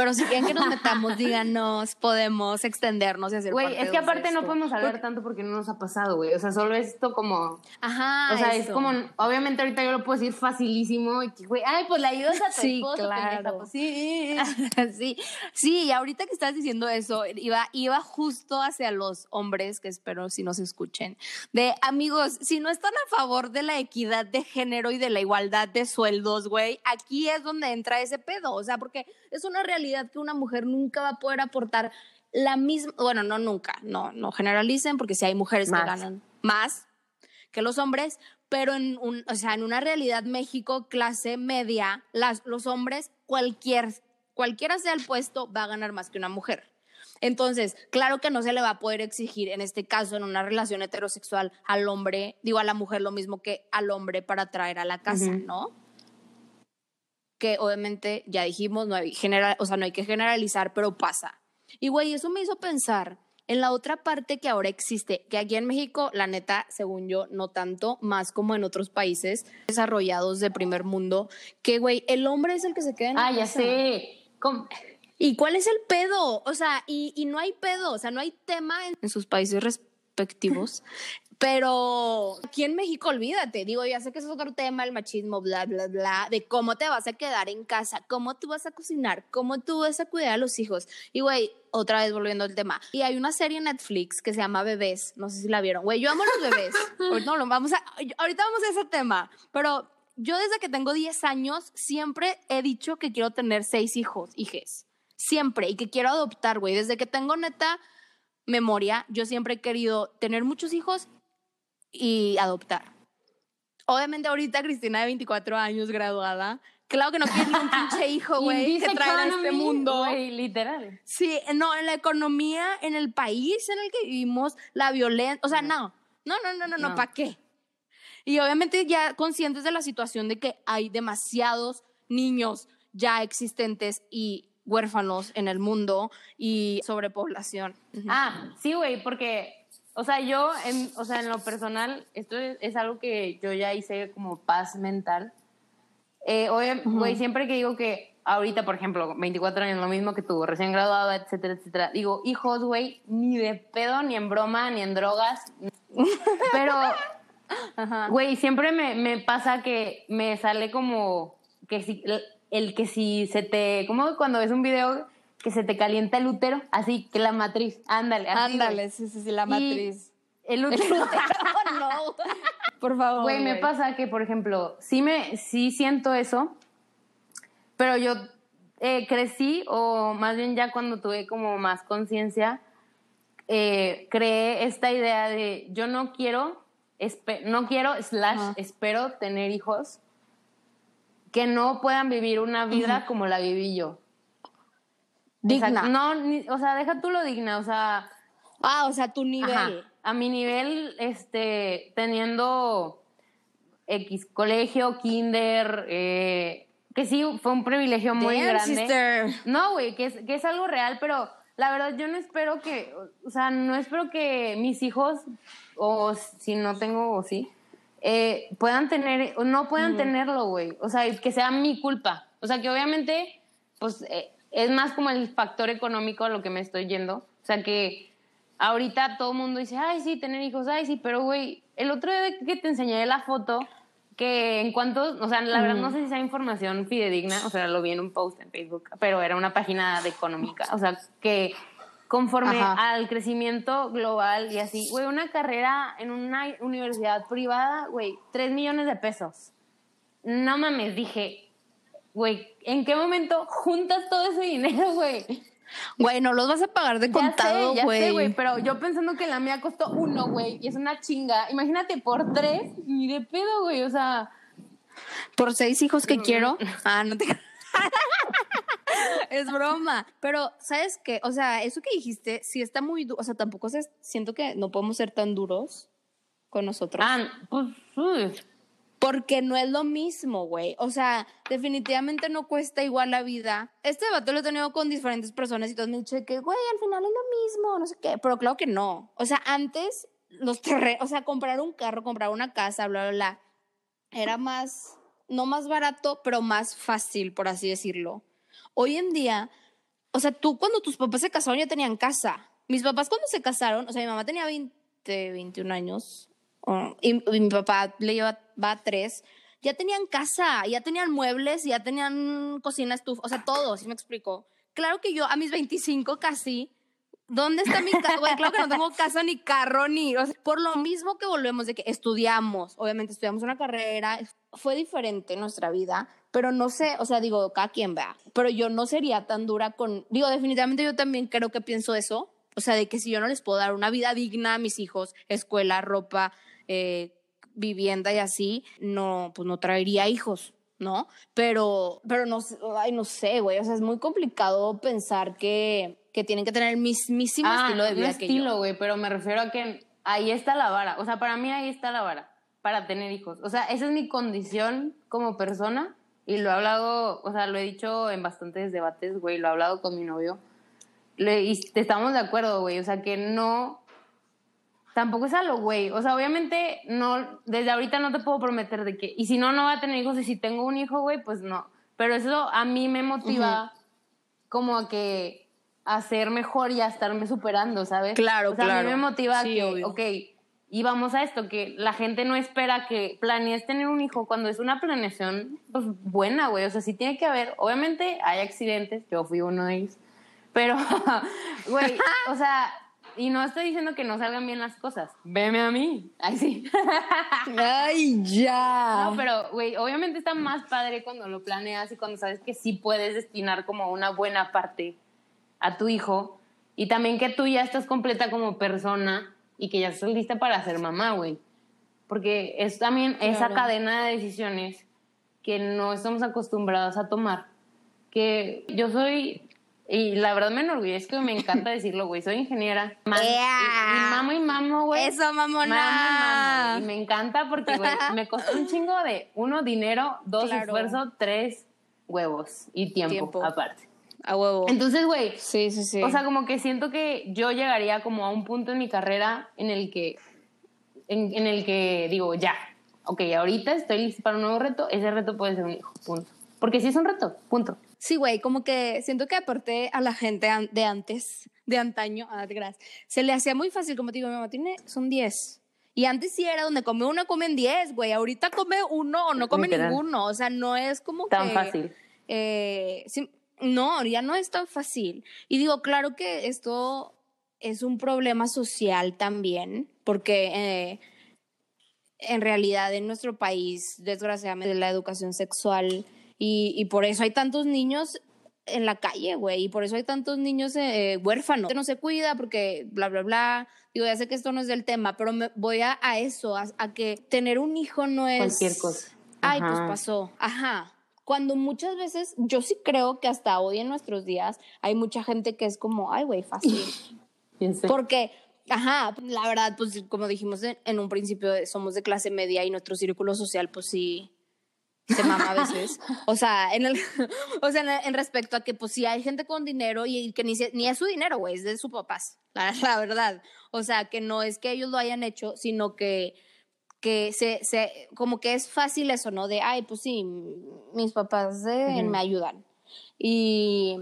Pero si quieren que nos metamos, díganos, podemos extendernos y hacer Güey, es que aparte no podemos hablar tanto porque no nos ha pasado, güey. O sea, solo esto como... Ajá, o sea, es eso. como... Obviamente ahorita yo lo puedo decir facilísimo y que, güey, ay, pues le ayudas a tu Sí, esposo, claro. Pues sí. sí, sí, y ahorita que estás diciendo eso, iba, iba justo hacia los hombres, que espero si nos escuchen, de amigos, si no están a favor de la equidad de género y de la igualdad de sueldos, güey, aquí es donde entra ese pedo, o sea, porque es una realidad que una mujer nunca va a poder aportar la misma, bueno, no nunca, no, no generalicen, porque si hay mujeres Más. que ganan más que los hombres, pero en un, o sea, en una realidad México clase media, las, los hombres cualquier cualquiera sea el puesto va a ganar más que una mujer. Entonces, claro que no se le va a poder exigir en este caso en una relación heterosexual al hombre, digo a la mujer lo mismo que al hombre para traer a la casa, ¿no? Que obviamente ya dijimos, no hay general, o sea, no hay que generalizar, pero pasa. Y güey, eso me hizo pensar en la otra parte que ahora existe, que aquí en México, la neta, según yo, no tanto, más como en otros países desarrollados de primer mundo, que güey, el hombre es el que se queda en la Ah, ya sé. ¿Y cuál es el pedo? O sea, y, y no hay pedo, o sea, no hay tema en, en sus países respectivos. Pero aquí en México, olvídate, digo, ya sé que es otro tema, el machismo, bla, bla, bla, de cómo te vas a quedar en casa, cómo tú vas a cocinar, cómo tú vas a cuidar a los hijos. Y, güey, otra vez volviendo al tema. Y hay una serie en Netflix que se llama Bebés, no sé si la vieron. Güey, yo amo los bebés. ahorita, no, lo vamos a, ahorita vamos a ese tema, pero yo desde que tengo 10 años siempre he dicho que quiero tener seis hijos, hijes. Siempre. Y que quiero adoptar, güey. Desde que tengo neta memoria, yo siempre he querido tener muchos hijos y adoptar. Obviamente ahorita Cristina de 24 años graduada, claro que no quiere ni un pinche hijo, güey, que traer a este mundo. Güey, literal. Sí, no, en la economía, en el país en el que vivimos, la violencia, o sea, no, no, no, no, no, no, No. ¿para qué? Y obviamente ya conscientes de la situación de que hay demasiados niños ya existentes y huérfanos en el mundo y sobrepoblación. Ah, sí, güey, porque, o sea, yo, en, o sea, en lo personal, esto es, es algo que yo ya hice como paz mental. Eh, oye, güey, siempre que digo que ahorita, por ejemplo, 24 años, lo mismo que tú, recién graduado, etcétera, etcétera, digo, hijos, güey, ni de pedo, ni en broma, ni en drogas. Pero, güey, siempre me, me pasa que me sale como que si, el, el que si se te, como cuando ves un video que se te calienta el útero, así que la matriz, ándale, así. Ándale, sí, sí, sí, la Y matriz. El útero. no. Por favor. Güey, me pasa que, por ejemplo, sí, me, sí siento eso, pero yo eh, crecí, o más bien ya cuando tuve como más conciencia, eh, creé esta idea de yo no quiero, no quiero, slash, espero tener hijos que no puedan vivir una vida como la viví yo. Digna. No, ni- o sea, deja tú lo digna, o sea, Ah, o sea, tu nivel. Ajá. A mi nivel, este, teniendo X colegio, kinder, eh, que sí fue un privilegio muy Damn, grande. sister. No, güey, que es, que es algo real, pero la verdad yo no espero que, o sea, no espero que mis hijos, o si no tengo, o sí, eh, puedan tener, o no puedan tenerlo, güey. O sea, que sea mi culpa. O sea, que obviamente, pues, eh, es más como el factor económico a lo que me estoy yendo. O sea, que ahorita todo el mundo dice, ay, sí, tener hijos, ay, sí, pero, güey, el otro día que te enseñé la foto, que en cuanto, o sea, la verdad no sé si sea información fidedigna, o sea, lo vi en un post en Facebook, pero era una página de económica, o sea, que conforme Ajá. al crecimiento global y así, güey, una carrera en una universidad privada, güey, 3 millones de pesos. No mames, dije, güey, ¿en qué momento juntas todo ese dinero, güey? Güey, no los vas a pagar de Ya contado, güey, güey. pero yo pensando que la mía costó uno, güey, y es una chinga. Imagínate por tres, ni de pedo, güey, o sea, Por seis hijos que quiero. Ah, no te. es broma. Pero, ¿sabes qué? O sea, eso que dijiste, sí está muy duro. O sea, tampoco se, siento que no podemos ser tan duros con nosotros. ah, pues, uy. Porque no es lo mismo, güey. O sea, definitivamente no cuesta igual la vida. Este debate lo he tenido con diferentes personas y todos me han dicho que, güey, al final es lo mismo, no sé qué. Pero claro que no. O sea, antes los terrenos, o sea, comprar un carro, comprar una casa, bla, bla, bla, era más, no más barato, pero más fácil, por así decirlo. Hoy en día, o sea, tú cuando tus papás se casaron ya tenían casa. Mis papás cuando se casaron, o sea, mi mamá tenía 20, 21 años y, y mi papá le lleva, va a tres, ya tenían casa, ya tenían muebles, ya tenían cocina, estufa, o sea, todo, ¿sí me explico? Claro que yo a mis 25 casi, ¿dónde está mi casa? Güey, claro que no tengo casa ni carro ni, o sea, por lo mismo que volvemos de que estudiamos, obviamente estudiamos una carrera, fue diferente nuestra vida, pero no sé, o sea, digo, cada quien vea, pero yo no sería tan dura con, digo, definitivamente yo también creo que pienso eso, o sea, de que si yo no les puedo dar una vida digna a mis hijos, escuela, ropa, eh, vivienda y así, no, pues no traería hijos, ¿no? Pero, pero no, sé, ay, no sé, güey, o sea, es muy complicado pensar que, que tienen que tener el mismísimo Ah, estilo de vida estilo, güey, pero me refiero a que ahí está la vara. O sea, para mí ahí está la vara para tener hijos. O sea, esa es mi condición como persona y lo he hablado, o sea, lo he dicho en bastantes debates, güey, lo he hablado con mi novio. Le- y estamos de acuerdo, güey, o sea, que no tampoco es algo, güey. O sea, obviamente no desde ahorita no te puedo prometer de que y si no no va a tener hijos y si tengo un hijo, güey, pues no. Pero eso a mí me motiva como a que a ser mejor y a estarme superando, ¿sabes? Claro, o sea, A claro. mí me motiva Sí, que, obvio. ok, y vamos a esto, que la gente no espera que planees tener un hijo cuando es una planeación pues, buena, güey. O sea, sí tiene que haber, obviamente hay accidentes, yo fui uno de ellos, pero, güey, o sea, y no estoy diciendo que no salgan bien las cosas. Veme a mí. Ay, sí. Ay, ya. No, pero, güey, obviamente está más padre cuando lo planeas y cuando sabes que sí puedes destinar como una buena parte a tu hijo y también que tú ya estás completa como persona y que ya estás lista para ser mamá, güey. Porque es también esa Claro. cadena de decisiones que no estamos acostumbrados a tomar. Que yo soy, y la verdad me enorgullezco y me encanta decirlo, güey, soy ingeniera. Man- ¡Ea! y, y mamo y mamo, güey. Eso, mamona. Mamo y mamo. Y me encanta porque, güey, me costó un chingo de, uno, dinero, dos, Claro. esfuerzo, tres, huevos y tiempo, Tiempo. aparte. A huevo. Entonces, güey, sí, sí, sí. o sea, como que siento que yo llegaría como a un punto en mi carrera en el que, en, en el que digo, ya, ok, ahorita estoy lista para un nuevo reto, ese reto puede ser un hijo, punto. Porque sí es un reto, punto. Sí, güey, como que siento que aparte a la gente de antes, de antaño, ah, se le hacía muy fácil, como te digo, mi mamá tiene, son 10. Y antes sí era donde come uno, comen 10, güey. Ahorita come uno o no come Literal. ninguno. O sea, no es como Tan que... fácil. eh, sí, no, ya no es tan fácil. Y digo, claro que esto es un problema social también, porque eh, en realidad en nuestro país, desgraciadamente, la educación sexual y, y por eso hay tantos niños en la calle, güey, y por eso hay tantos niños eh, huérfanos, que no se cuida porque bla, bla, bla. Digo, ya sé que esto no es del tema, pero me voy a, a eso, a, a, que tener un hijo no es... Cualquier cosa. Ay, pues pasó. Ajá. Cuando muchas veces, yo sí creo que hasta hoy en nuestros días hay mucha gente que es como, ay, güey, fácil. porque Ajá, la verdad, pues como dijimos en, en, un principio, somos de clase media y nuestro círculo social, pues sí, se mama a veces. O sea, en el, o sea, en, en, respecto a que pues sí hay gente con dinero y que ni, ni es su dinero, güey, es de sus papás, la, la, verdad. O sea, que no es que ellos lo hayan hecho, sino que que se, se, como que es fácil eso, ¿no? De, ay, pues sí, mis papás eh, uh -huh. me ayudan. Y,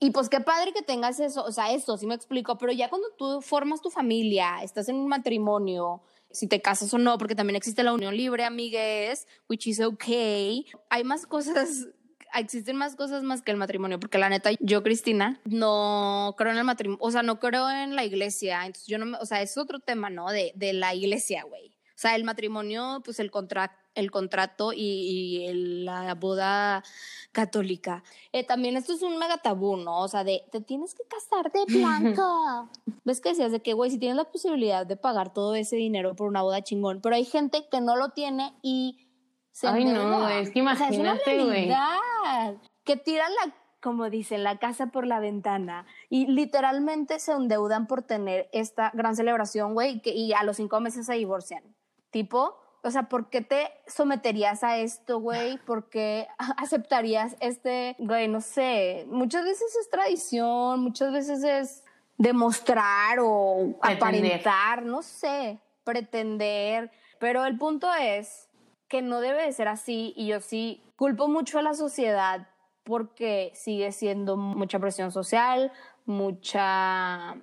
y pues qué padre que tengas eso, o sea, eso, sí me explico, pero ya cuando tú formas tu familia, estás en un matrimonio, si te casas o no, porque también existe la unión libre, amigues, which is okay. Hay más cosas, existen más cosas más que el matrimonio, porque la neta, yo, Cristina, no creo en el matrimonio, o sea, no creo en la iglesia, entonces yo no me, o sea, es otro tema, ¿no? De, de la iglesia, güey. O sea, el matrimonio, pues el contrato el contrato y, y el, la boda católica. Eh, también esto es un mega tabú, ¿no? O sea, de te tienes que casar de blanco. ¿Ves que decías de que, güey, si tienes la posibilidad de pagar todo ese dinero por una boda chingón, pero hay gente que no lo tiene y se Ay, no, es que imagínate, güey. O sea, que tiran la como dicen, la casa por la ventana. Y literalmente se endeudan por tener esta gran celebración, güey, y a los cinco meses se divorcian. Tipo, o sea, ¿por qué te someterías a esto, güey? ¿Por qué aceptarías este, güey, no sé? Muchas veces es tradición, muchas veces es demostrar o pretender. aparentar, no sé, pretender. Pero el punto es que no debe de ser así y yo sí culpo mucho a la sociedad porque sigue siendo mucha presión social, mucha,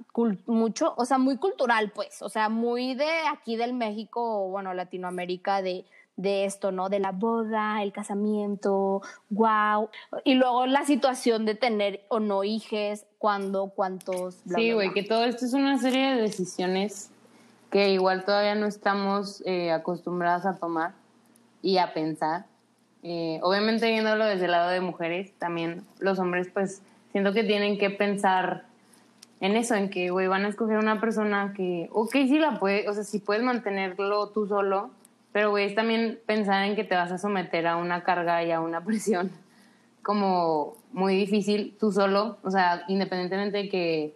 mucho, o sea, muy cultural, pues, o sea, muy de aquí del México, bueno, Latinoamérica, de, de esto, ¿no? De la boda, el casamiento, wow. Y luego la situación de tener o no hijes, cuándo, cuántos. Bla, sí, güey, que todo esto es una serie de decisiones que igual todavía no estamos eh, acostumbradas a tomar y a pensar. Eh, obviamente viéndolo desde el lado de mujeres, también los hombres pues siento que tienen que pensar en eso, en que, güey, van a escoger una persona que, ok, sí la puede, o sea, sí puedes mantenerlo tú solo, pero, güey, es también pensar en que te vas a someter a una carga y a una presión como muy difícil tú solo, o sea, independientemente de que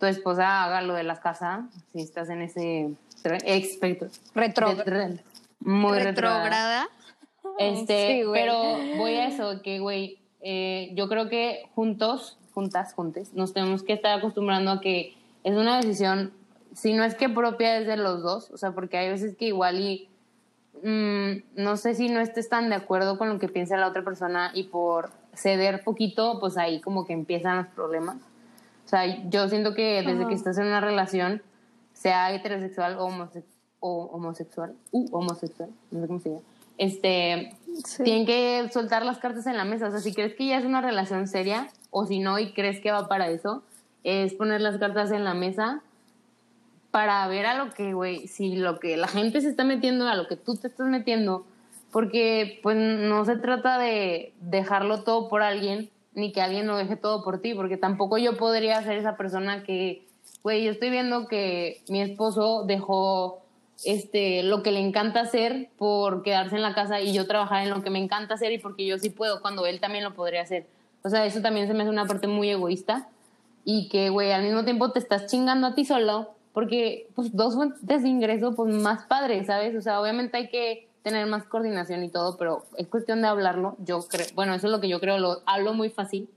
tu esposa haga lo de las casas, si estás en ese aspecto. Retrógrada. Muy retrógrada. Este, sí, pero voy a eso, que, güey, eh, yo creo que juntos, juntas, juntes, nos tenemos que estar acostumbrando a que es una decisión, si no es que propia es de los dos, o sea, porque hay veces que igual y mmm, no sé si no estés tan de acuerdo con lo que piensa la otra persona y por ceder poquito, pues ahí como que empiezan los problemas. O sea, yo siento que desde que estás en una relación, sea heterosexual o, homose o homosexual, uh, homosexual, no sé cómo se llama, este, sí. tienen que soltar las cartas en la mesa. O sea, si crees que ya es una relación seria, o si no y crees que va para eso, es poner las cartas en la mesa para ver a lo que, güey, si lo que la gente se está metiendo, a lo que tú te estás metiendo, porque pues no se trata de dejarlo todo por alguien, ni que alguien lo deje todo por ti, porque tampoco yo podría ser esa persona que, güey, yo estoy viendo que mi esposo dejó este, lo que le encanta hacer por quedarse en la casa y yo trabajar en lo que me encanta hacer y porque yo sí puedo, cuando él también lo podría hacer. O sea, eso también se me hace una parte muy egoísta y que, güey, al mismo tiempo te estás chingando a ti solo porque, pues, dos fuentes de ingreso, pues, más padres, ¿sabes? O sea, obviamente hay que tener más coordinación y todo, pero es cuestión de hablarlo. Yo creo, bueno, eso es lo que yo creo, lo hablo muy fácil,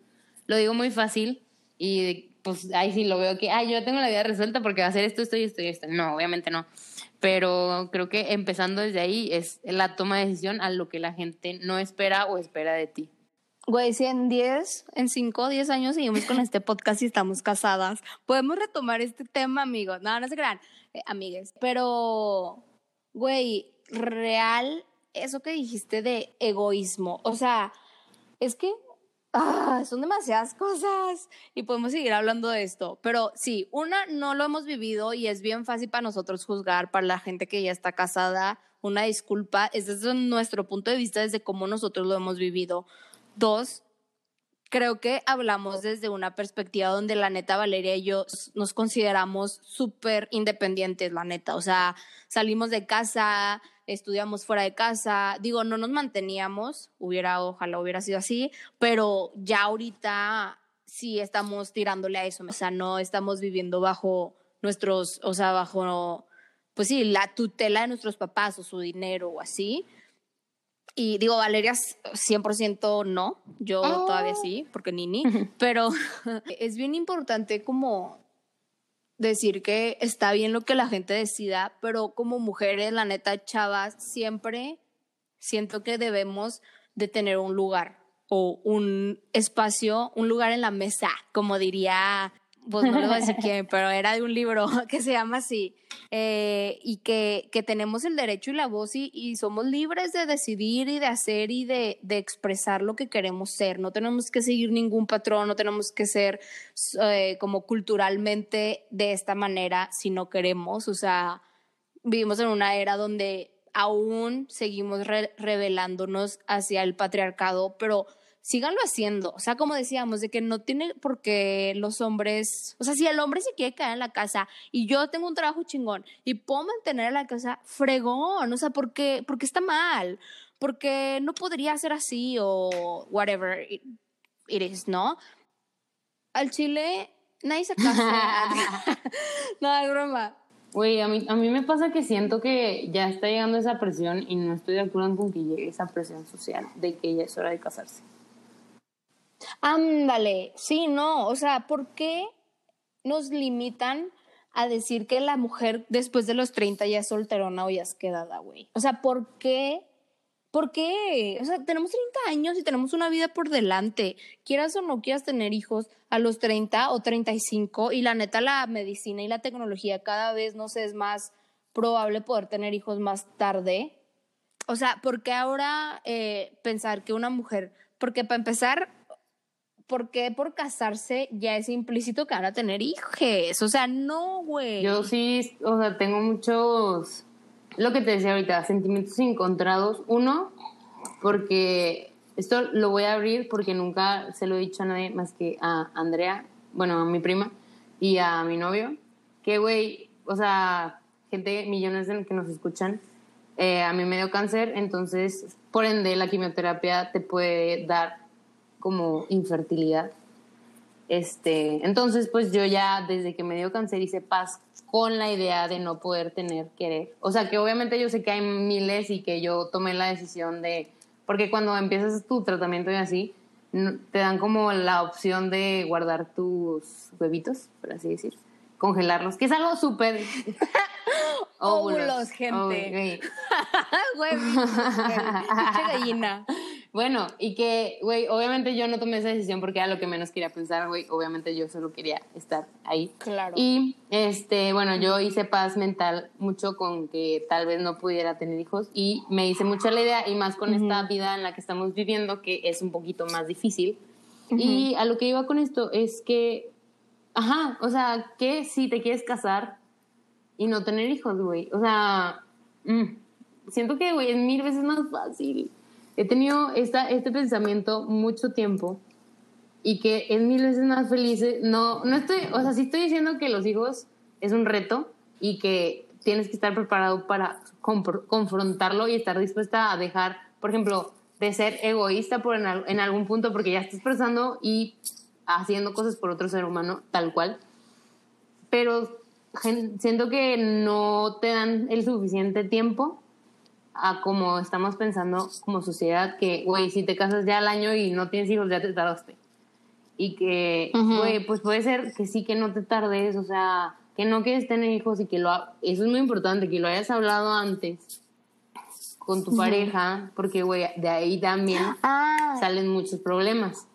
lo digo muy fácil y pues ahí sí lo veo que, ay, yo tengo la vida resuelta porque va a hacer esto, esto y esto y esto. No, obviamente no pero creo que empezando desde ahí es la toma de decisión a lo que la gente no espera o espera de ti. Güey, si en 10, en 5 o 10 años seguimos con este podcast y estamos casadas, podemos retomar este tema, amigos. No, no se crean, eh, amigues. Pero, güey, real, eso que dijiste de egoísmo. O sea, es que Ah, son demasiadas cosas y podemos seguir hablando de esto. Pero sí, una, no lo hemos vivido y es bien fácil para nosotros juzgar, para la gente que ya está casada, una disculpa, es desde nuestro punto de vista, desde cómo nosotros lo hemos vivido. Dos, creo que hablamos desde una perspectiva donde la neta Valeria y yo nos consideramos súper independientes, la neta. O sea, salimos de casa, estudiamos fuera de casa, digo, no nos manteníamos, hubiera, ojalá hubiera sido así, pero ya ahorita sí estamos tirándole a eso, o sea, no estamos viviendo bajo nuestros, o sea, bajo, pues sí, la tutela de nuestros papás o su dinero o así. Y digo, Valeria 100% no, yo todavía sí, porque Nini, pero es bien importante como decir que está bien lo que la gente decida, pero como mujeres, la neta, chavas, siempre siento que debemos de tener un lugar o un espacio, un lugar en la mesa, como diría pues no le voy a decir quién, pero era de un libro que se llama así, eh, y que, que, tenemos el derecho y la voz y, y, somos libres de decidir y de hacer y de, de, expresar lo que queremos ser. No tenemos que seguir ningún patrón, no tenemos que ser eh, como culturalmente de esta manera si no queremos. O sea, vivimos en una era donde aún seguimos re revelándonos hacia el patriarcado, pero síganlo haciendo. O sea, como decíamos, de que no tiene por qué los hombres, o sea, si el hombre se quiere quedar en la casa y yo tengo un trabajo chingón y puedo mantener en la casa, fregón, o sea, ¿por qué, porque está mal? Porque no podría ser así o whatever it, is, ¿no? Al chile, nadie se casa. no, es broma. Güey, a mí, a mí me pasa que siento que ya está llegando esa presión y no estoy de acuerdo con que llegue esa presión social de que ya es hora de casarse. Ándale, sí, no, o sea, ¿por qué nos limitan a decir que la mujer después de los 30 ya es solterona o ya es quedada, güey? O sea, ¿por qué? ¿Por qué? O sea, tenemos 30 años y tenemos una vida por delante. Quieras o no quieras tener hijos a los 30 o 35 y la neta la medicina y la tecnología cada vez, no sé, es más probable poder tener hijos más tarde. O sea, ¿por qué ahora eh, pensar que una mujer, porque para empezar, ¿por qué por casarse ya es implícito que van a tener hijos? O sea, no, güey. Yo sí, o sea, tengo muchos, lo que te decía ahorita, sentimientos encontrados. Uno, porque esto lo voy a abrir porque nunca se lo he dicho a nadie más que a Andrea, bueno, a mi prima y a mi novio, que, güey, o sea, gente, millones de que nos escuchan, eh, a mí me dio cáncer, entonces, por ende, la quimioterapia te puede dar como infertilidad. Este, entonces, pues yo ya desde que me dio cáncer hice paz con la idea de no poder tener querer. O sea, que obviamente yo sé que hay miles y que yo tomé la decisión de, porque cuando empiezas tu tratamiento y así, te dan como la opción de guardar tus huevitos, por así decir, congelarlos, que es algo súper... óvulos, gente. Huevitos, gallina. Bueno, y que, güey, obviamente yo no tomé esa decisión porque era lo que menos quería pensar, güey. Obviamente yo solo quería estar ahí. Claro. Y, este, bueno, yo hice paz mental mucho con que tal vez no pudiera tener hijos y me hice mucha la idea y más con esta vida en la que estamos viviendo que es un poquito más difícil. Y a lo que iba con esto es que, ajá, o sea, que si te quieres casar y no tener hijos, güey. O sea, mm, siento que, güey, es mil veces más fácil he tenido esta, este pensamiento mucho tiempo y que es mil veces más feliz. No, no estoy, o sea, sí estoy diciendo que los hijos es un reto y que tienes que estar preparado para confrontarlo y estar dispuesta a dejar, por ejemplo, de ser egoísta por en, en algún punto porque ya estás pensando y haciendo cosas por otro ser humano, tal cual. Pero siento que no te dan el suficiente tiempo a como estamos pensando como sociedad, que, güey, si te casas ya al año y no tienes hijos, ya te tardaste. Y que, güey, pues puede ser que sí, que no te tardes, o sea, que no quieres tener hijos y que lo... Eso es muy importante, que lo hayas hablado antes con tu pareja, porque, güey, de ahí también ah. salen muchos problemas.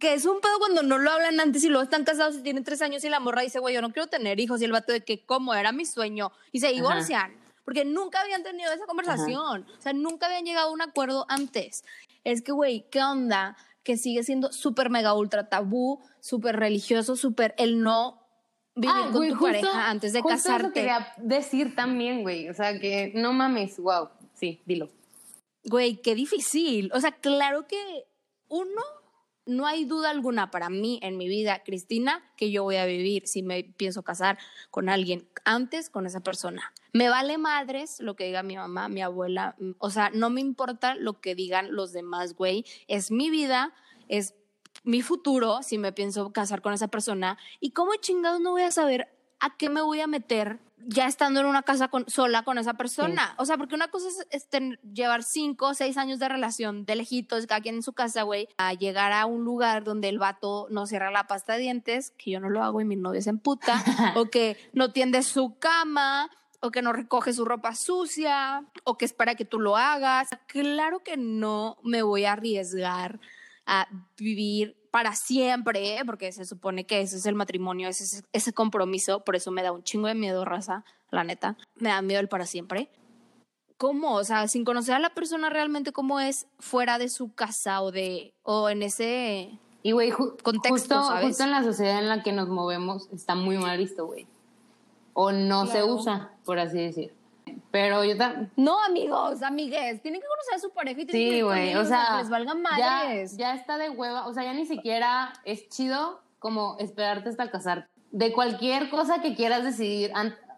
Que es un pedo cuando no lo hablan antes y luego están casados y tienen tres años y la morra dice, güey, yo no quiero tener hijos. Y el vato de que, ¿cómo? Era mi sueño. Y se divorcian porque nunca habían tenido esa conversación, o sea, nunca habían llegado a un acuerdo antes. Es que, güey, ¿qué onda? que sigue siendo súper mega ultra tabú, súper religioso, súper el no vivir Ah, con tu justo- pareja antes de justo Eso casarte. quería decir también, güey. O sea, que no mames, wow. Sí, dilo. Güey, qué difícil. O sea, claro que uno, no hay duda alguna para mí en mi vida, Cristina, que yo voy a vivir si me pienso casar con alguien antes con esa persona. Me vale madres lo que diga mi mamá, mi abuela. mm, O sea, no me importa lo que digan los demás, güey. Es mi vida, es mi futuro si me pienso casar con esa persona. ¿Y cómo chingados no voy a saber a qué me voy a meter ya estando en una casa con, sola con esa persona? O sea, porque una cosa es, llevar cinco o seis años de relación de lejitos, cada quien en su casa, güey, a llegar a un lugar donde el vato no cierra la pasta de dientes, que yo no lo hago y mi novia se emputa, o que no tiende su cama, o que no recoge su ropa sucia, o que espera que tú lo hagas. Claro que no me voy a arriesgar a vivir para siempre, ¿eh? porque se supone que ese es el matrimonio, ese es ese compromiso, por eso me da un chingo de miedo, raza, la neta, me da miedo el para siempre. ¿Cómo? O sea, sin conocer a la persona realmente cómo es fuera de su casa o de o en ese Y, güey, ju- Contexto, justo, ¿sabes? justo en la sociedad en la que nos movemos está muy mal visto, güey. O no se usa, por así decir. Pero yo también... No, amigos, amigues, tienen que conocer a su pareja y tienen Sí, güey, o sea, que les valgan ya, madres. ya está de hueva, o sea, ya ni siquiera es chido como esperarte hasta casarte. De cualquier cosa que quieras decidir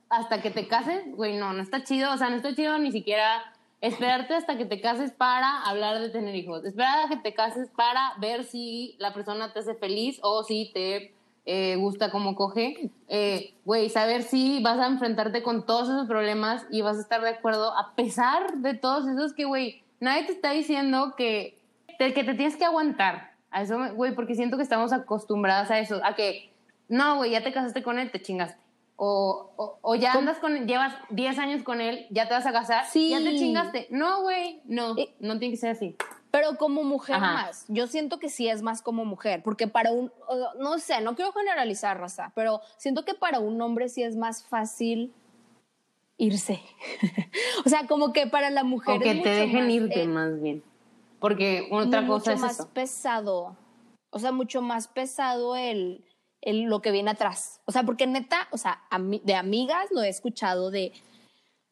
hasta que te cases, güey, no, no está chido, o sea, no está chido ni siquiera esperarte hasta que te cases para hablar de tener hijos, esperar a que te cases para ver si la persona te hace feliz o si te eh, gusta cómo coge, Eh, güey, saber si vas a enfrentarte con todos esos problemas y vas a estar de acuerdo a pesar de todos esos que, güey, nadie te está diciendo que te, que te tienes que aguantar. A eso, güey, porque siento que estamos acostumbradas a eso, a que, no, güey, ya te casaste con él, te chingaste. O, o, o ya andas con, llevas 10 años con él, ya te vas a casar, Sí. ya te chingaste. No, güey, no, Eh, no tiene que ser así. Pero como mujer Ajá. más, yo siento que sí es más como mujer, porque para un, no sé, no quiero generalizar, raza, pero siento que para un hombre sí es más fácil irse. o sea, como que para la mujer O es que te mucho dejen más, irte eh, más bien. Porque otra mucho cosa es más eso. pesado. O sea, mucho más pesado el, el lo que viene atrás. O sea, porque neta, o sea, de amigas lo he escuchado de,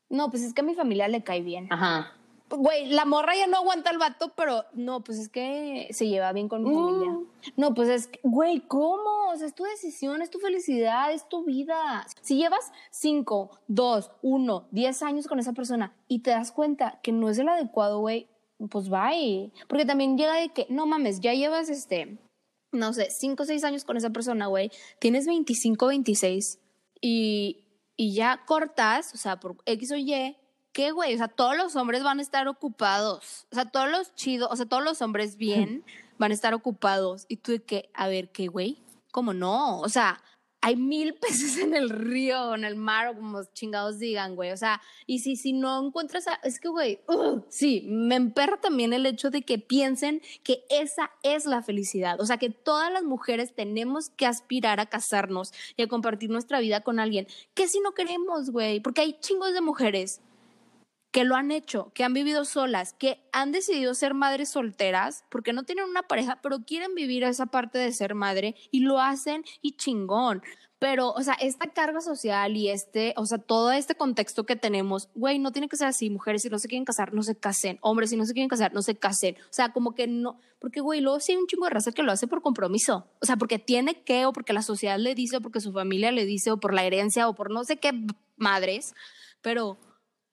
no, pues es que a mi familia le cae bien. Ajá. Güey, la morra ya no aguanta al vato, pero no, pues es que se lleva bien con mi Mm. familia. No, pues es que, güey, ¿cómo? O sea, es tu decisión, es tu felicidad, es tu vida. Si llevas 5, 2, 1, 10 años con esa persona y te das cuenta que no es el adecuado, güey, pues bye. Porque también llega de que, no mames, ya llevas este, no sé, 5 o 6 años con esa persona, güey. Tienes 25, 26 y, y ya cortas, o sea, por X o Y, ¿qué, güey? O sea, todos los hombres van a estar ocupados. O sea, todos los chidos, o sea, todos los hombres bien van a estar ocupados. Y tú de que, a ver, ¿qué, güey? ¿Cómo no? O sea, hay mil peces en el río, en el mar, o como chingados digan, güey. O sea, y si, si no encuentras, a- es que, güey, ugh, sí, me emperra también el hecho de que piensen que esa es la felicidad. O sea, que todas las mujeres tenemos que aspirar a casarnos y a compartir nuestra vida con alguien. Que si no queremos, güey, porque hay chingos de mujeres que lo han hecho, que han vivido solas, que han decidido ser madres solteras porque no tienen una pareja, pero quieren vivir esa parte de ser madre y lo hacen y chingón. Pero, o sea, esta carga social y este, o sea, todo este contexto que tenemos, güey, no tiene que ser así. Mujeres, si no se quieren casar, no se casen. Hombres, si no se quieren casar, no se casen. O sea, como que no, porque, güey, luego sí hay un chingo de raza que lo hace por compromiso. O sea, porque tiene que, o porque la sociedad le dice, o porque su familia le dice, o por la herencia, o por no sé qué madres. Pero,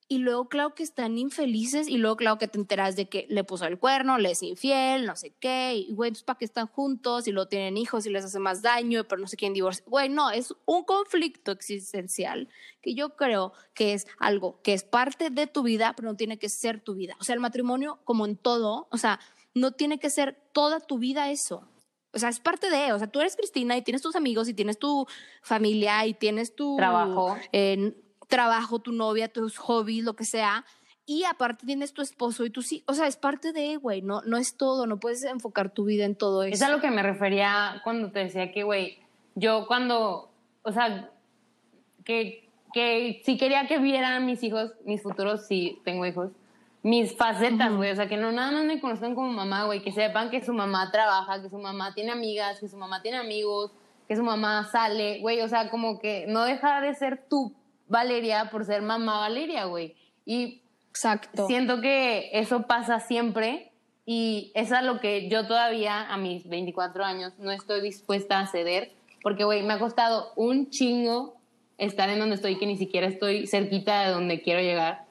y luego, claro que están infelices. Y luego, claro que te enteras de que le puso el cuerno, le es infiel, no sé qué. Y, güey, entonces, ¿para qué están juntos? Y luego tienen hijos y les hace más daño, pero no sé quién divorcia. Güey, no, es un conflicto existencial que yo creo que es algo que es parte de tu vida, pero no tiene que ser tu vida. O sea, el matrimonio, como en todo, o sea, no tiene que ser toda tu vida eso. O sea, es parte de, o sea, tú eres Cristina y tienes tus amigos y tienes tu familia y tienes tu Trabajo. eh, trabajo, tu novia, tus hobbies, lo que sea. Y aparte tienes tu esposo y tus hijos. O sea, es parte de, güey, no, no es todo, no puedes enfocar tu vida en todo eso. Es a lo que me refería cuando te decía que, güey, yo cuando, o sea, que, que si quería que vieran mis hijos, mis futuros, si tengo hijos, mis facetas, güey. O sea, que no nada más me conozcan como mamá, güey. Que sepan que su mamá trabaja, que su mamá tiene amigas, que su mamá tiene amigos, que su mamá sale, güey. O sea, como que no deja de ser tú, Valeria, por ser mamá Valeria, güey. Y Exacto. siento que eso pasa siempre y es a lo que yo todavía a mis 24 años no estoy dispuesta a ceder porque, güey, me ha costado un chingo estar en donde estoy que ni siquiera estoy cerquita de donde quiero llegar.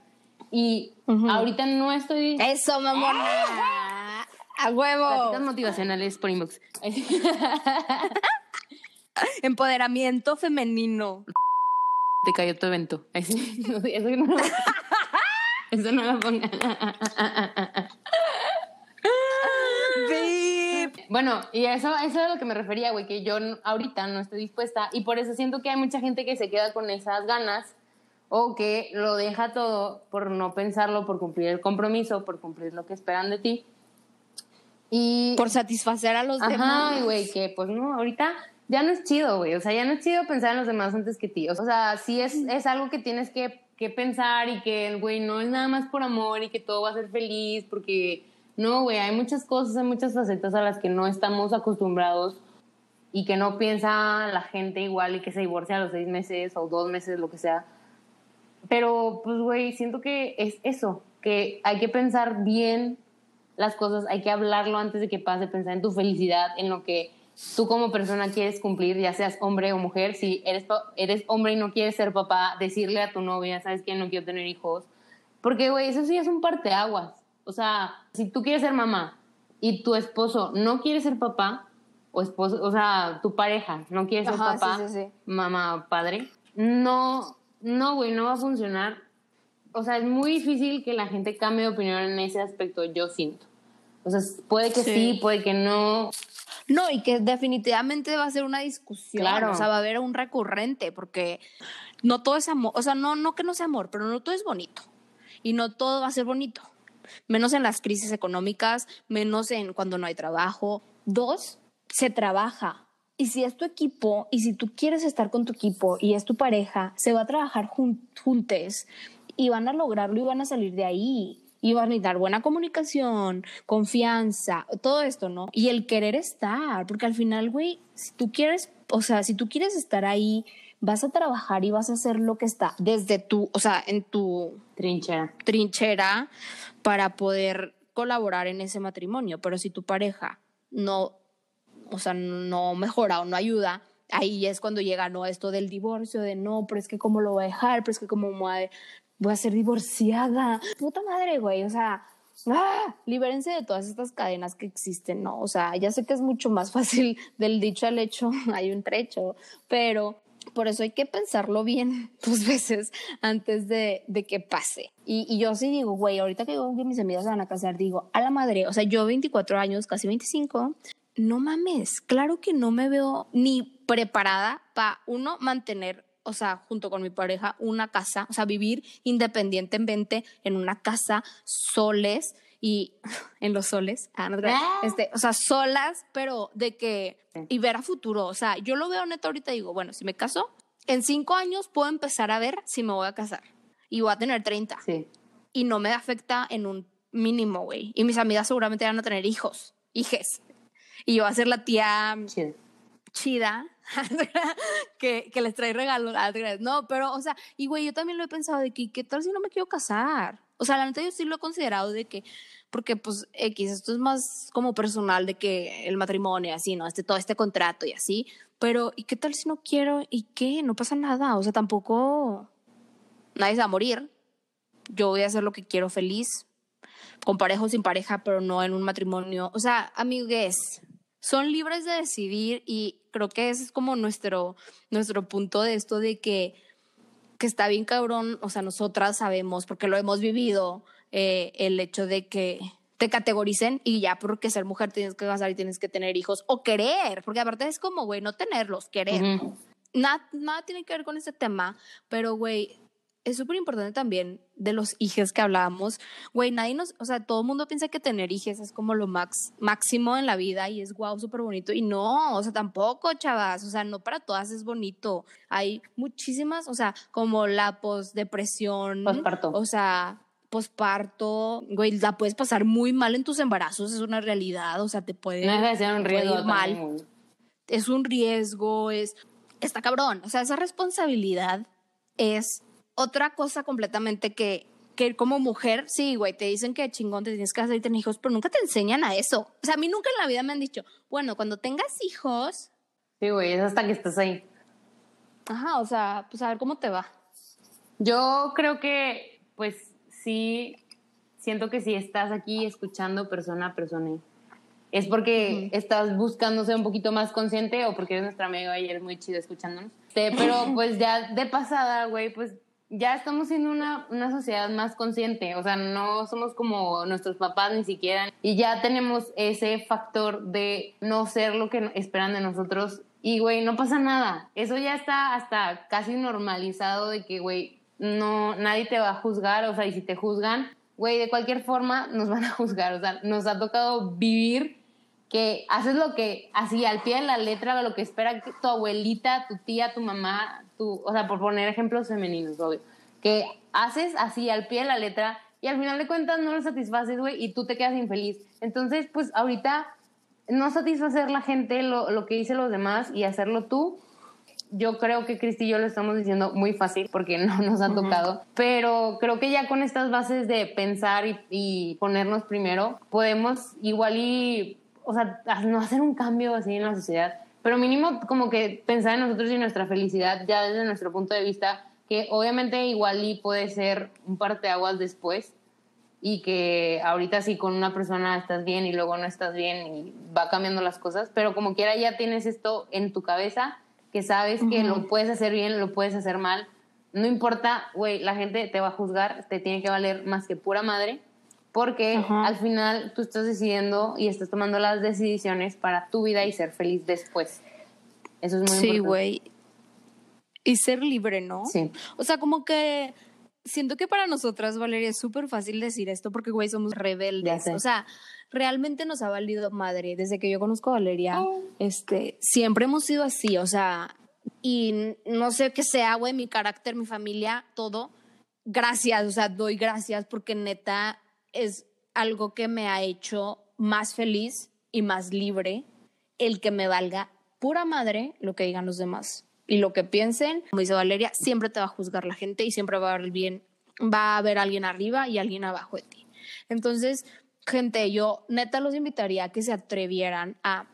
Y ahorita no estoy... Eso, mamona. A huevo. Platitas motivacionales por inbox. Empoderamiento femenino. Te cayó tu evento. Ay, Eso no, eso no lo pongan. Bueno, y eso, eso es a lo que me refería, güey, que yo ahorita no estoy dispuesta y por eso siento que hay mucha gente que se queda con esas ganas o que lo deja todo por no pensarlo, por cumplir el compromiso, por cumplir lo que esperan de ti. Y Por satisfacer a los Ajá, demás. güey, que pues no, ahorita ya no es chido, güey. O sea, ya no es chido pensar en los demás antes que ti. O sea, sí es, es algo que tienes que, que pensar y que, güey, no es nada más por amor y que todo va a ser feliz, porque no, güey, hay muchas cosas, hay muchas facetas a las que no estamos acostumbrados y que no piensa la gente igual y que se divorcia a los seis meses o dos meses, lo que sea. Pero, pues, güey, siento que es eso, que hay que pensar bien las cosas, hay que hablarlo antes de que pase, pensar en tu felicidad, en lo que tú como persona quieres cumplir, ya seas hombre o mujer. Si eres, eres hombre y no quieres ser papá, decirle a tu novia, ¿sabes qué? No quiero tener hijos. Porque, güey, eso sí es un parteaguas. O sea, si tú quieres ser mamá y tu esposo no quiere ser papá, o esposo, o sea, tu pareja no quiere ser Ajá, papá, sí, sí. mamá, padre, no, no, güey, no va a funcionar. O sea, es muy difícil que la gente cambie de opinión en ese aspecto, yo siento. O sea, puede que sí, Sí. puede que no. No, y que definitivamente va a ser una discusión. Claro. O sea, va a haber un recurrente, porque no todo es amor. O sea, no, no que no sea amor, pero no todo es bonito. Y no todo va a ser bonito. Menos en las crisis económicas, menos en cuando no hay trabajo. Dos, se trabaja. Y si es tu equipo, y si tú quieres estar con tu equipo y es tu pareja, se va a trabajar jun- juntes y van a lograrlo y van a salir de ahí. Y van a necesitar buena comunicación, confianza, todo esto, ¿no? Y el querer estar, porque al final, güey, si tú quieres, o sea, si tú quieres estar ahí, vas a trabajar y vas a hacer lo que está desde tu, o sea, en tu Trinchera. trinchera para poder colaborar en ese matrimonio. Pero si tu pareja no, o sea, no mejora o no ayuda, ahí es cuando llega no esto del divorcio, de no, pero es que cómo lo voy a dejar, pero es que cómo voy a, voy a ser divorciada. Puta madre, güey, o sea, ¡ah! libérense de todas estas cadenas que existen, ¿no? O sea, ya sé que es mucho más fácil del dicho al hecho, hay un trecho, pero por eso hay que pensarlo bien dos veces antes de, de que pase. Y, y yo sí digo, güey, ahorita que digo que mis amigas se van a casar, digo, a la madre, o sea, yo 24 años, casi 25, no mames, claro que no me veo ni preparada para, uno, mantener, o sea, junto con mi pareja, una casa, o sea, vivir independientemente en una casa, soles y en los soles, ah. Ah. este, o sea, solas, pero de que, y ver a futuro, o sea, yo lo veo neta ahorita y digo, bueno, si me caso, en cinco años puedo empezar a ver si me voy a casar y voy a tener 30 Sí. y no me afecta en un mínimo, güey. Y mis amigas seguramente van a tener hijos, hijes. Y yo voy a ser la tía Chido. chida que, que les trae regalos. Ah. No, pero, o sea, y güey, yo también lo he pensado de que, ¿qué tal si no me quiero casar? O sea, la neta yo sí lo he considerado de que, porque pues X, esto es más como personal de que el matrimonio, así, ¿no? Este, todo este contrato y así. Pero, ¿y qué tal si no quiero? ¿Y qué? No pasa nada. O sea, tampoco nadie se va a morir. Yo voy a hacer lo que quiero feliz, con pareja o sin pareja, pero no en un matrimonio. O sea, amigues, son libres de decidir y creo que ese es como nuestro, nuestro punto de esto de que, que está bien cabrón, o sea, nosotras sabemos, porque lo hemos vivido, eh, el hecho de que te categoricen y ya porque ser mujer tienes que casar y tienes que tener hijos o querer, porque aparte es como, güey, no tenerlos, querer. Nada, nada tiene que ver con este tema, pero, güey, es súper importante también de los hijos que hablábamos. Güey, nadie nos, o sea, todo el mundo piensa que tener hijos es como lo max, máximo en la vida y es guau, súper bonito. Y no, o sea, tampoco, chavas, o sea, no para todas es bonito. Hay muchísimas, o sea, como la posdepresión, Posparto. o sea, posparto, güey, la puedes pasar muy mal en tus embarazos, es una realidad, o sea, te puede, No ser un riesgo ir mal, también, es un riesgo, es, está cabrón, o sea, esa responsabilidad es otra cosa completamente que, que como mujer, sí, güey, te dicen que chingón te tienes que hacer y tener hijos, pero nunca te enseñan a eso. O sea, a mí nunca en la vida me han dicho, bueno, cuando tengas hijos, Sí, güey, es hasta que estás ahí. ajá, o sea, pues a ver cómo te va. Yo creo que, pues sí, siento que si estás aquí escuchando persona a persona, es porque estás buscando ser un poquito más consciente o porque eres nuestra amiga y eres muy chida escuchándonos. Este, pero pues ya de pasada, güey, pues ya estamos siendo una, una sociedad más consciente. O sea, no somos como nuestros papás ni siquiera. Y ya tenemos ese factor de no ser lo que esperan de nosotros. Y, güey, no pasa nada. Eso ya está hasta casi normalizado de que, güey, no, nadie te va a juzgar. O sea, y si te juzgan, güey, de cualquier forma nos van a juzgar. O sea, nos ha tocado vivir que haces lo que, así al pie de la letra, lo que espera tu abuelita, tu tía, tu mamá, tu, o sea, por poner ejemplos femeninos, obvio, que haces así al pie de la letra y al final de cuentas no lo satisfaces, güey, y tú te quedas infeliz. Entonces, pues ahorita no satisfacer la gente lo, lo que dicen los demás y hacerlo tú, yo creo que Cristi y yo lo estamos diciendo muy fácil porque no nos ha tocado, pero creo que ya con estas bases de pensar y, y ponernos primero, podemos igual y, o sea, no hacer un cambio así en la sociedad, pero mínimo como que pensar en nosotros y nuestra felicidad ya desde nuestro punto de vista, que obviamente igual y puede ser un parteaguas después, y que ahorita sí con una persona estás bien y luego no estás bien y va cambiando las cosas, pero como quiera ya tienes esto en tu cabeza, que sabes que lo puedes hacer bien, lo puedes hacer mal, no importa, güey, la gente te va a juzgar, te tiene que valer más que pura madre, porque Ajá. al final tú estás decidiendo y estás tomando las decisiones para tu vida y ser feliz después. Eso es muy Sí, importante. güey. Y ser libre, ¿no? Sí. O sea, como que siento que para nosotras, Valeria, es súper fácil decir esto porque, güey, somos rebeldes. O sea, realmente nos ha valido madre. Desde que yo conozco a Valeria, Oh. este, siempre hemos sido así. O sea, y no sé qué sea, güey, mi carácter, mi familia, todo. Gracias, o sea, doy gracias porque neta es algo que me ha hecho más feliz y más libre el que me valga pura madre lo que digan los demás y lo que piensen. Como dice Valeria, siempre te va a juzgar la gente y siempre va a haber bien, va a alguien arriba y alguien abajo de ti. Entonces, gente, yo neta los invitaría a que se atrevieran a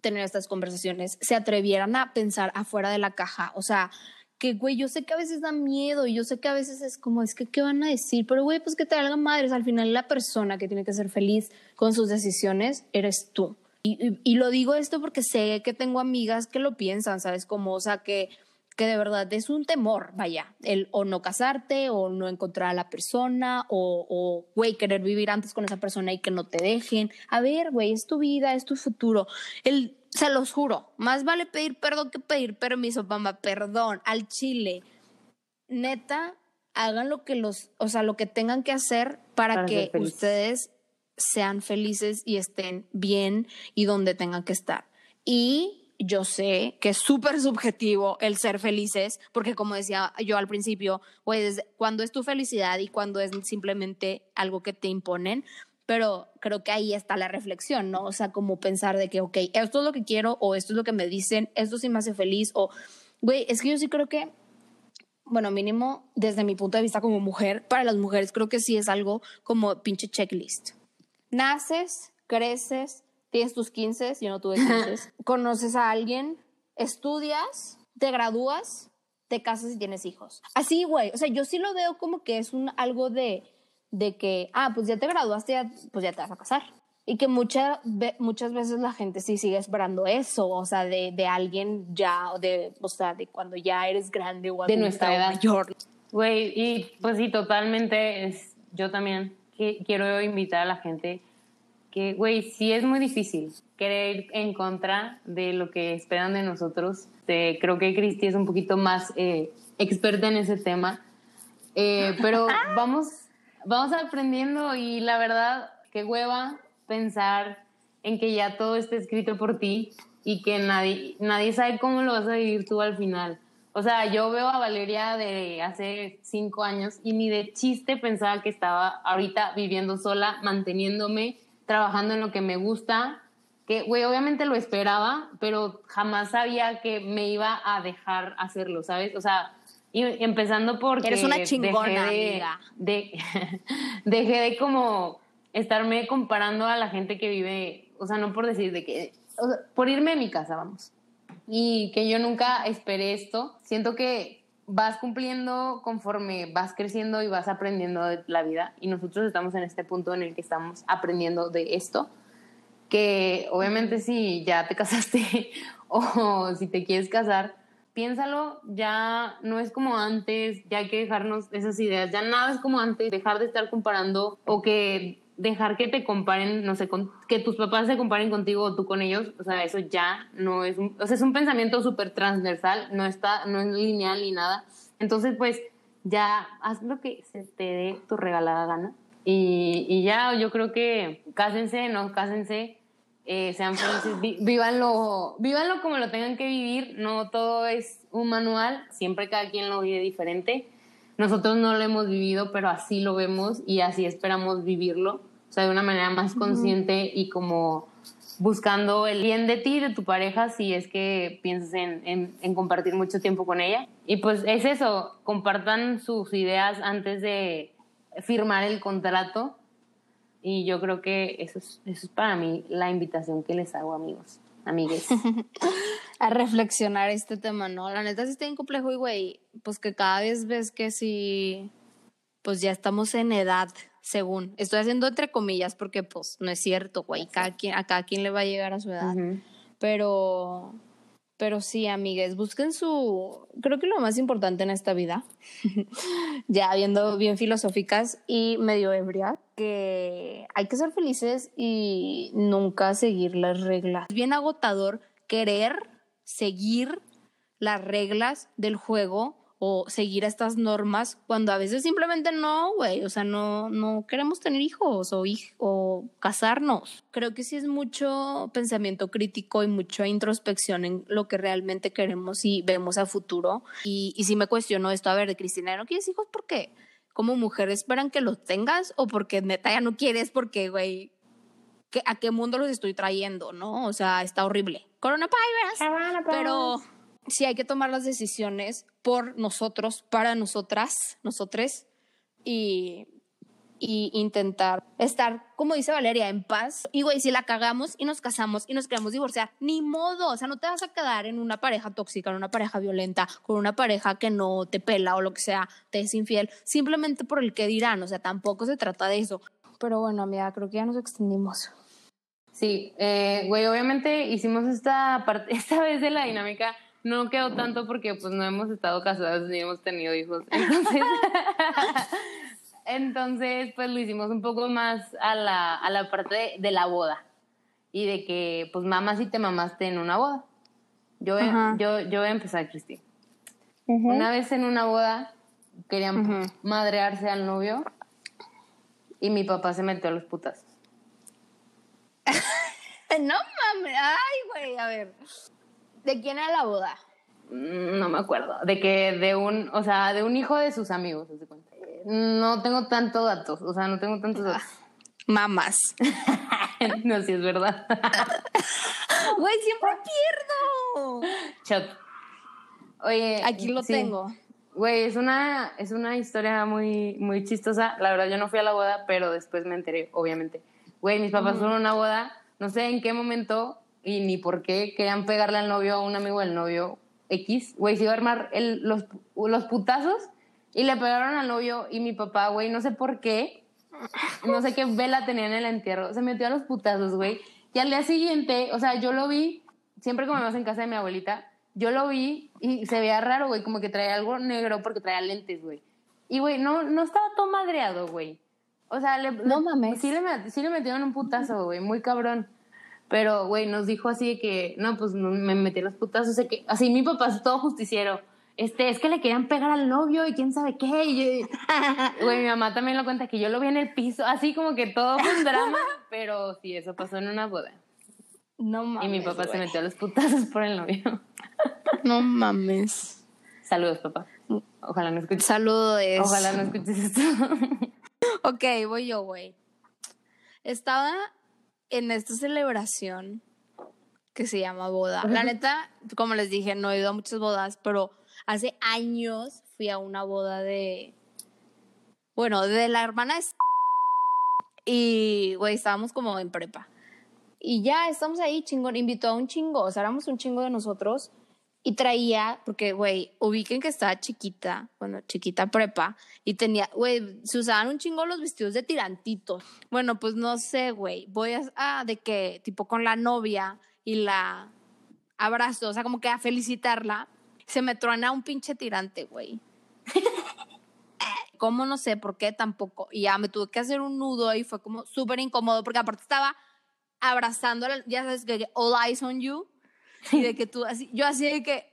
tener estas conversaciones, se atrevieran a pensar afuera de la caja, o sea, que, güey, yo sé que a veces da miedo y yo sé que a veces es como, es que, ¿qué van a decir? Pero, güey, pues que te valgan madres. Al final, la persona que tiene que ser feliz con sus decisiones eres tú. Y, y- y lo digo esto porque sé que tengo amigas que lo piensan, ¿sabes? Como, o sea, que, que de verdad es un temor, vaya, el o no casarte o no encontrar a la persona o, o, güey, querer vivir antes con esa persona y que no te dejen. A ver, güey, es tu vida, es tu futuro. El, se los juro, más vale pedir perdón que pedir permiso, mamá, perdón, al chile. Neta, hagan lo que los, o sea, lo que tengan que hacer para, Para que ustedes sean felices y estén bien y donde tengan que estar. Y yo sé que es súper subjetivo el ser felices, porque como decía yo al principio, desde cuando es tu felicidad y cuando es simplemente algo que te imponen, pero creo que ahí está la reflexión, ¿no? O sea, como pensar de que, ok, esto es lo que quiero o esto es lo que me dicen, esto sí me hace feliz o, güey, es que yo sí creo que bueno, mínimo desde mi punto de vista como mujer, para las mujeres creo que sí es algo como pinche checklist. Naces, creces, tienes tus 15, yo no tuve 15, conoces a alguien, estudias, te gradúas, te casas y tienes hijos. Así, güey, o sea, yo sí lo veo como que es un algo de, de que, ah, pues ya te graduaste, ya, pues ya te vas a casar. Y que mucha, muchas veces la gente sí sigue esperando eso, o sea, de, de alguien ya, o de, o sea, de cuando ya eres grande o De nuestra edad. mayor. Güey, y pues sí, totalmente, es, yo también que, quiero invitar a la gente que, güey, sí es muy difícil querer ir en contra de lo que esperan de nosotros. Eh, creo que Cristi es un poquito más eh, experta en ese tema, Eh, pero vamos, vamos aprendiendo y la verdad, qué hueva pensar en que ya todo está escrito por ti y que nadie, nadie sabe cómo lo vas a vivir tú al final. O sea, yo veo a Valeria de hace cinco años y ni de chiste pensaba que estaba ahorita viviendo sola, manteniéndome, trabajando en lo que me gusta. Que, güey, obviamente lo esperaba, pero jamás sabía que me iba a dejar hacerlo, ¿sabes? O sea, y empezando porque... Eres una chingona, dejé de, amiga. de- dejé de como estarme comparando a la gente que vive, o sea, no por decir de que, o sea, por irme de mi casa, vamos. Y que yo nunca esperé esto. Siento que vas cumpliendo conforme vas creciendo y vas aprendiendo de la vida. Y nosotros estamos en este punto en el que estamos aprendiendo de esto. Que obviamente si ya te casaste o si te quieres casar, piénsalo, ya no es como antes, ya hay que dejarnos esas ideas, ya nada es como antes, dejar de estar comparando o que dejar que te comparen, no sé, que tus papás se comparen contigo o tú con ellos, o sea, eso ya no es, un, o sea, es un pensamiento súper transversal, no está, no es lineal ni nada. Entonces, pues, ya haz lo que se te dé tu regalada gana. Y, y ya, yo creo que cásense, no cásense, eh, sean felices, vi- vívanlo, vívanlo como lo tengan que vivir, no todo es un manual, siempre cada quien lo vive diferente. Nosotros no lo hemos vivido, pero así lo vemos y así esperamos vivirlo, o sea, de una manera más consciente y como buscando el bien de ti y de tu pareja si es que piensas en, en- en compartir mucho tiempo con ella. Y pues es eso, compartan sus ideas antes de firmar el contrato y yo creo que eso es, eso es para mí la invitación que les hago, amigos, amigues. a reflexionar este tema, ¿no? La neta sí está bien complejo y, güey, pues que cada vez ves que sí, pues ya estamos en edad, según. Estoy haciendo entre comillas porque, pues, no es cierto, güey. Cada quien, a cada quien le va a llegar a su edad. Pero, pero sí, amigues, busquen su, creo que lo más importante en esta vida, ya viendo bien filosóficas y medio ebrias, que hay que ser felices y nunca seguir las reglas. Es bien agotador querer seguir las reglas del juego o seguir estas normas cuando a veces simplemente no, güey, o sea, no, no queremos tener hijos o, hij- o casarnos. Creo que sí es mucho pensamiento crítico y mucha introspección en lo que realmente queremos y vemos a futuro. Y, y sí me cuestiono esto, a ver, de Cristina, ¿no quieres hijos? ¿Por qué? ¿Como mujer esperan que los tengas o porque neta ya no quieres porque, güey, ¿qué- ¿a qué mundo los estoy trayendo, no? O sea, está horrible. Coronavirus. Pero sí hay que tomar las decisiones por nosotros, para nosotras, nosotres, y, y intentar estar, como dice Valeria, en paz. Y güey, si la cagamos y nos casamos y nos queremos divorciar, ni modo, o sea, no te vas a quedar en una pareja tóxica, en una pareja violenta, con una pareja que no te pela o lo que sea, te es infiel, simplemente por el que dirán, o sea, tampoco se trata de eso. Pero bueno, amiga, creo que ya nos extendimos. Sí, eh, güey, obviamente hicimos esta parte, esta vez de la dinámica, no quedó tanto porque pues no hemos estado casados ni hemos tenido hijos. Entonces, entonces pues lo hicimos un poco más a la, a la parte de, de la boda y de que pues mamá si te mamaste en una boda. Yo, voy- Ajá. yo, yo voy a empezar, Cristi. Una vez en una boda querían madrearse al novio y mi papá se metió a los putas. No mames, ay, güey, a ver. ¿De quién era la boda? Mm, No me acuerdo. De que de un, o sea, de un hijo de sus amigos, de cuenta. No tengo tantos datos, o sea, no tengo tantos datos. Mamas. no, sí es verdad. Güey, siempre pierdo. Shot. Oye. Aquí lo sí. tengo. Güey, es una, es una historia muy, muy chistosa. La verdad, yo no fui a la boda, pero después me enteré, obviamente. Güey, mis papás fueron a una boda, no sé en qué momento y ni por qué querían pegarle al novio a un amigo del novio X. Güey, se iba a armar el- los, los putazos y le pegaron al novio y mi papá, güey, no sé por qué, no sé qué vela tenía en el entierro, se metió a los putazos, güey. Y al día siguiente, o sea, yo lo vi, siempre comemos en casa de mi abuelita, yo lo vi y se veía raro, güey, como que traía algo negro porque traía lentes, güey. Y, güey, no, no estaba todo madreado, güey. O sea, le, No mames. Sí le, met- sí le metieron un putazo, güey, muy cabrón. Pero, güey, nos dijo así de que, no, pues no, me metí los putazos. que, así mi papá es todo justiciero. Este, es que le querían pegar al novio y quién sabe qué. Y yo- güey, mi mamá también lo cuenta que yo lo vi en el piso, así como que todo fue un drama. pero sí, eso pasó en una boda. No mames. y mi papá se metió a los putazos por el novio. No mames. Saludos, papá. Ojalá no escuches. Saludos. Ojalá no escuches esto. Ok, voy yo, güey. Estaba en esta celebración que se llama boda. La neta, como les dije, no he ido a muchas bodas, pero hace años fui a una boda de, bueno, de la hermana de... Y, güey, estábamos como en prepa. Y ya estamos ahí, chingón, invitó a un chingo, o sea, éramos un chingo de nosotros. Y traía, porque, güey, ubiquen que estaba chiquita, bueno, chiquita prepa, y tenía, güey, se usaban un chingo los vestidos de tirantitos. Bueno, pues no sé, güey, voy a, ah, de que, tipo, con la novia y la abrazo, o sea, como que a felicitarla, se me truena un pinche tirante, güey. ¿Cómo? No sé, ¿por qué tampoco? Y ya me tuve que hacer un nudo y fue como súper incómodo, porque aparte estaba abrazando, ya sabes, que all eyes on you, y de que tú así, yo así de que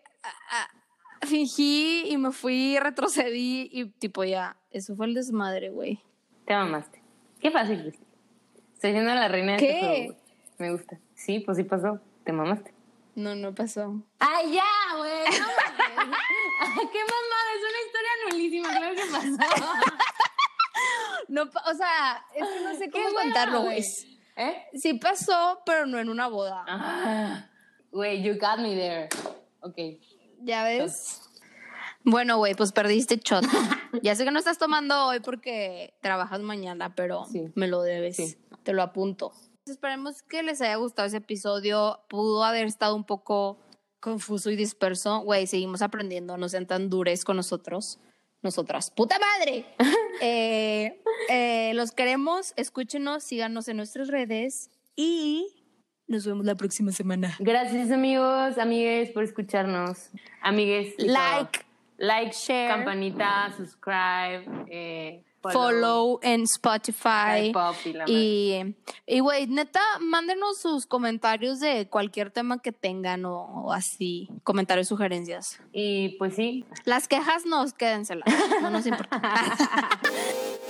fingí y me fui, retrocedí y tipo ya, eso fue el desmadre, güey. Te mamaste. Qué fácil, Cristi. Estoy siendo la reina de ¿Qué? este juego. Me gusta. Sí, pues sí pasó. Te mamaste. No, no pasó. ¡Ay, ya, güey! No. ¡Qué mamada! Es una historia nulísima. Claro que pasó. No, o sea, es que no sé Qué cómo contarlo, güey. ¿Eh? Sí pasó, pero no en una boda. Ah, Güey, you got me there. Ok. ¿Ya ves? Bueno, güey, pues perdiste shot. ya sé que no estás tomando hoy porque trabajas mañana, pero Sí. me lo debes. Sí. Te lo apunto. Esperemos que les haya gustado ese episodio. Pudo haber estado un poco confuso y disperso. Güey, seguimos aprendiendo. No sean tan dures con nosotros. Nosotras. ¡Puta madre! Eh, eh, los queremos. Escúchenos, síganos en nuestras redes y nos vemos la próxima semana. Gracias, amigos, amigues, por escucharnos. Amigues. Like, todo. Like, share. campanita, subscribe, eh, follow en Spotify. Y Y, y güey, neta, mándenos sus comentarios de cualquier tema que tengan o, o así, comentarios, sugerencias. Y pues sí, Las quejas nos quédenselas, no nos importa.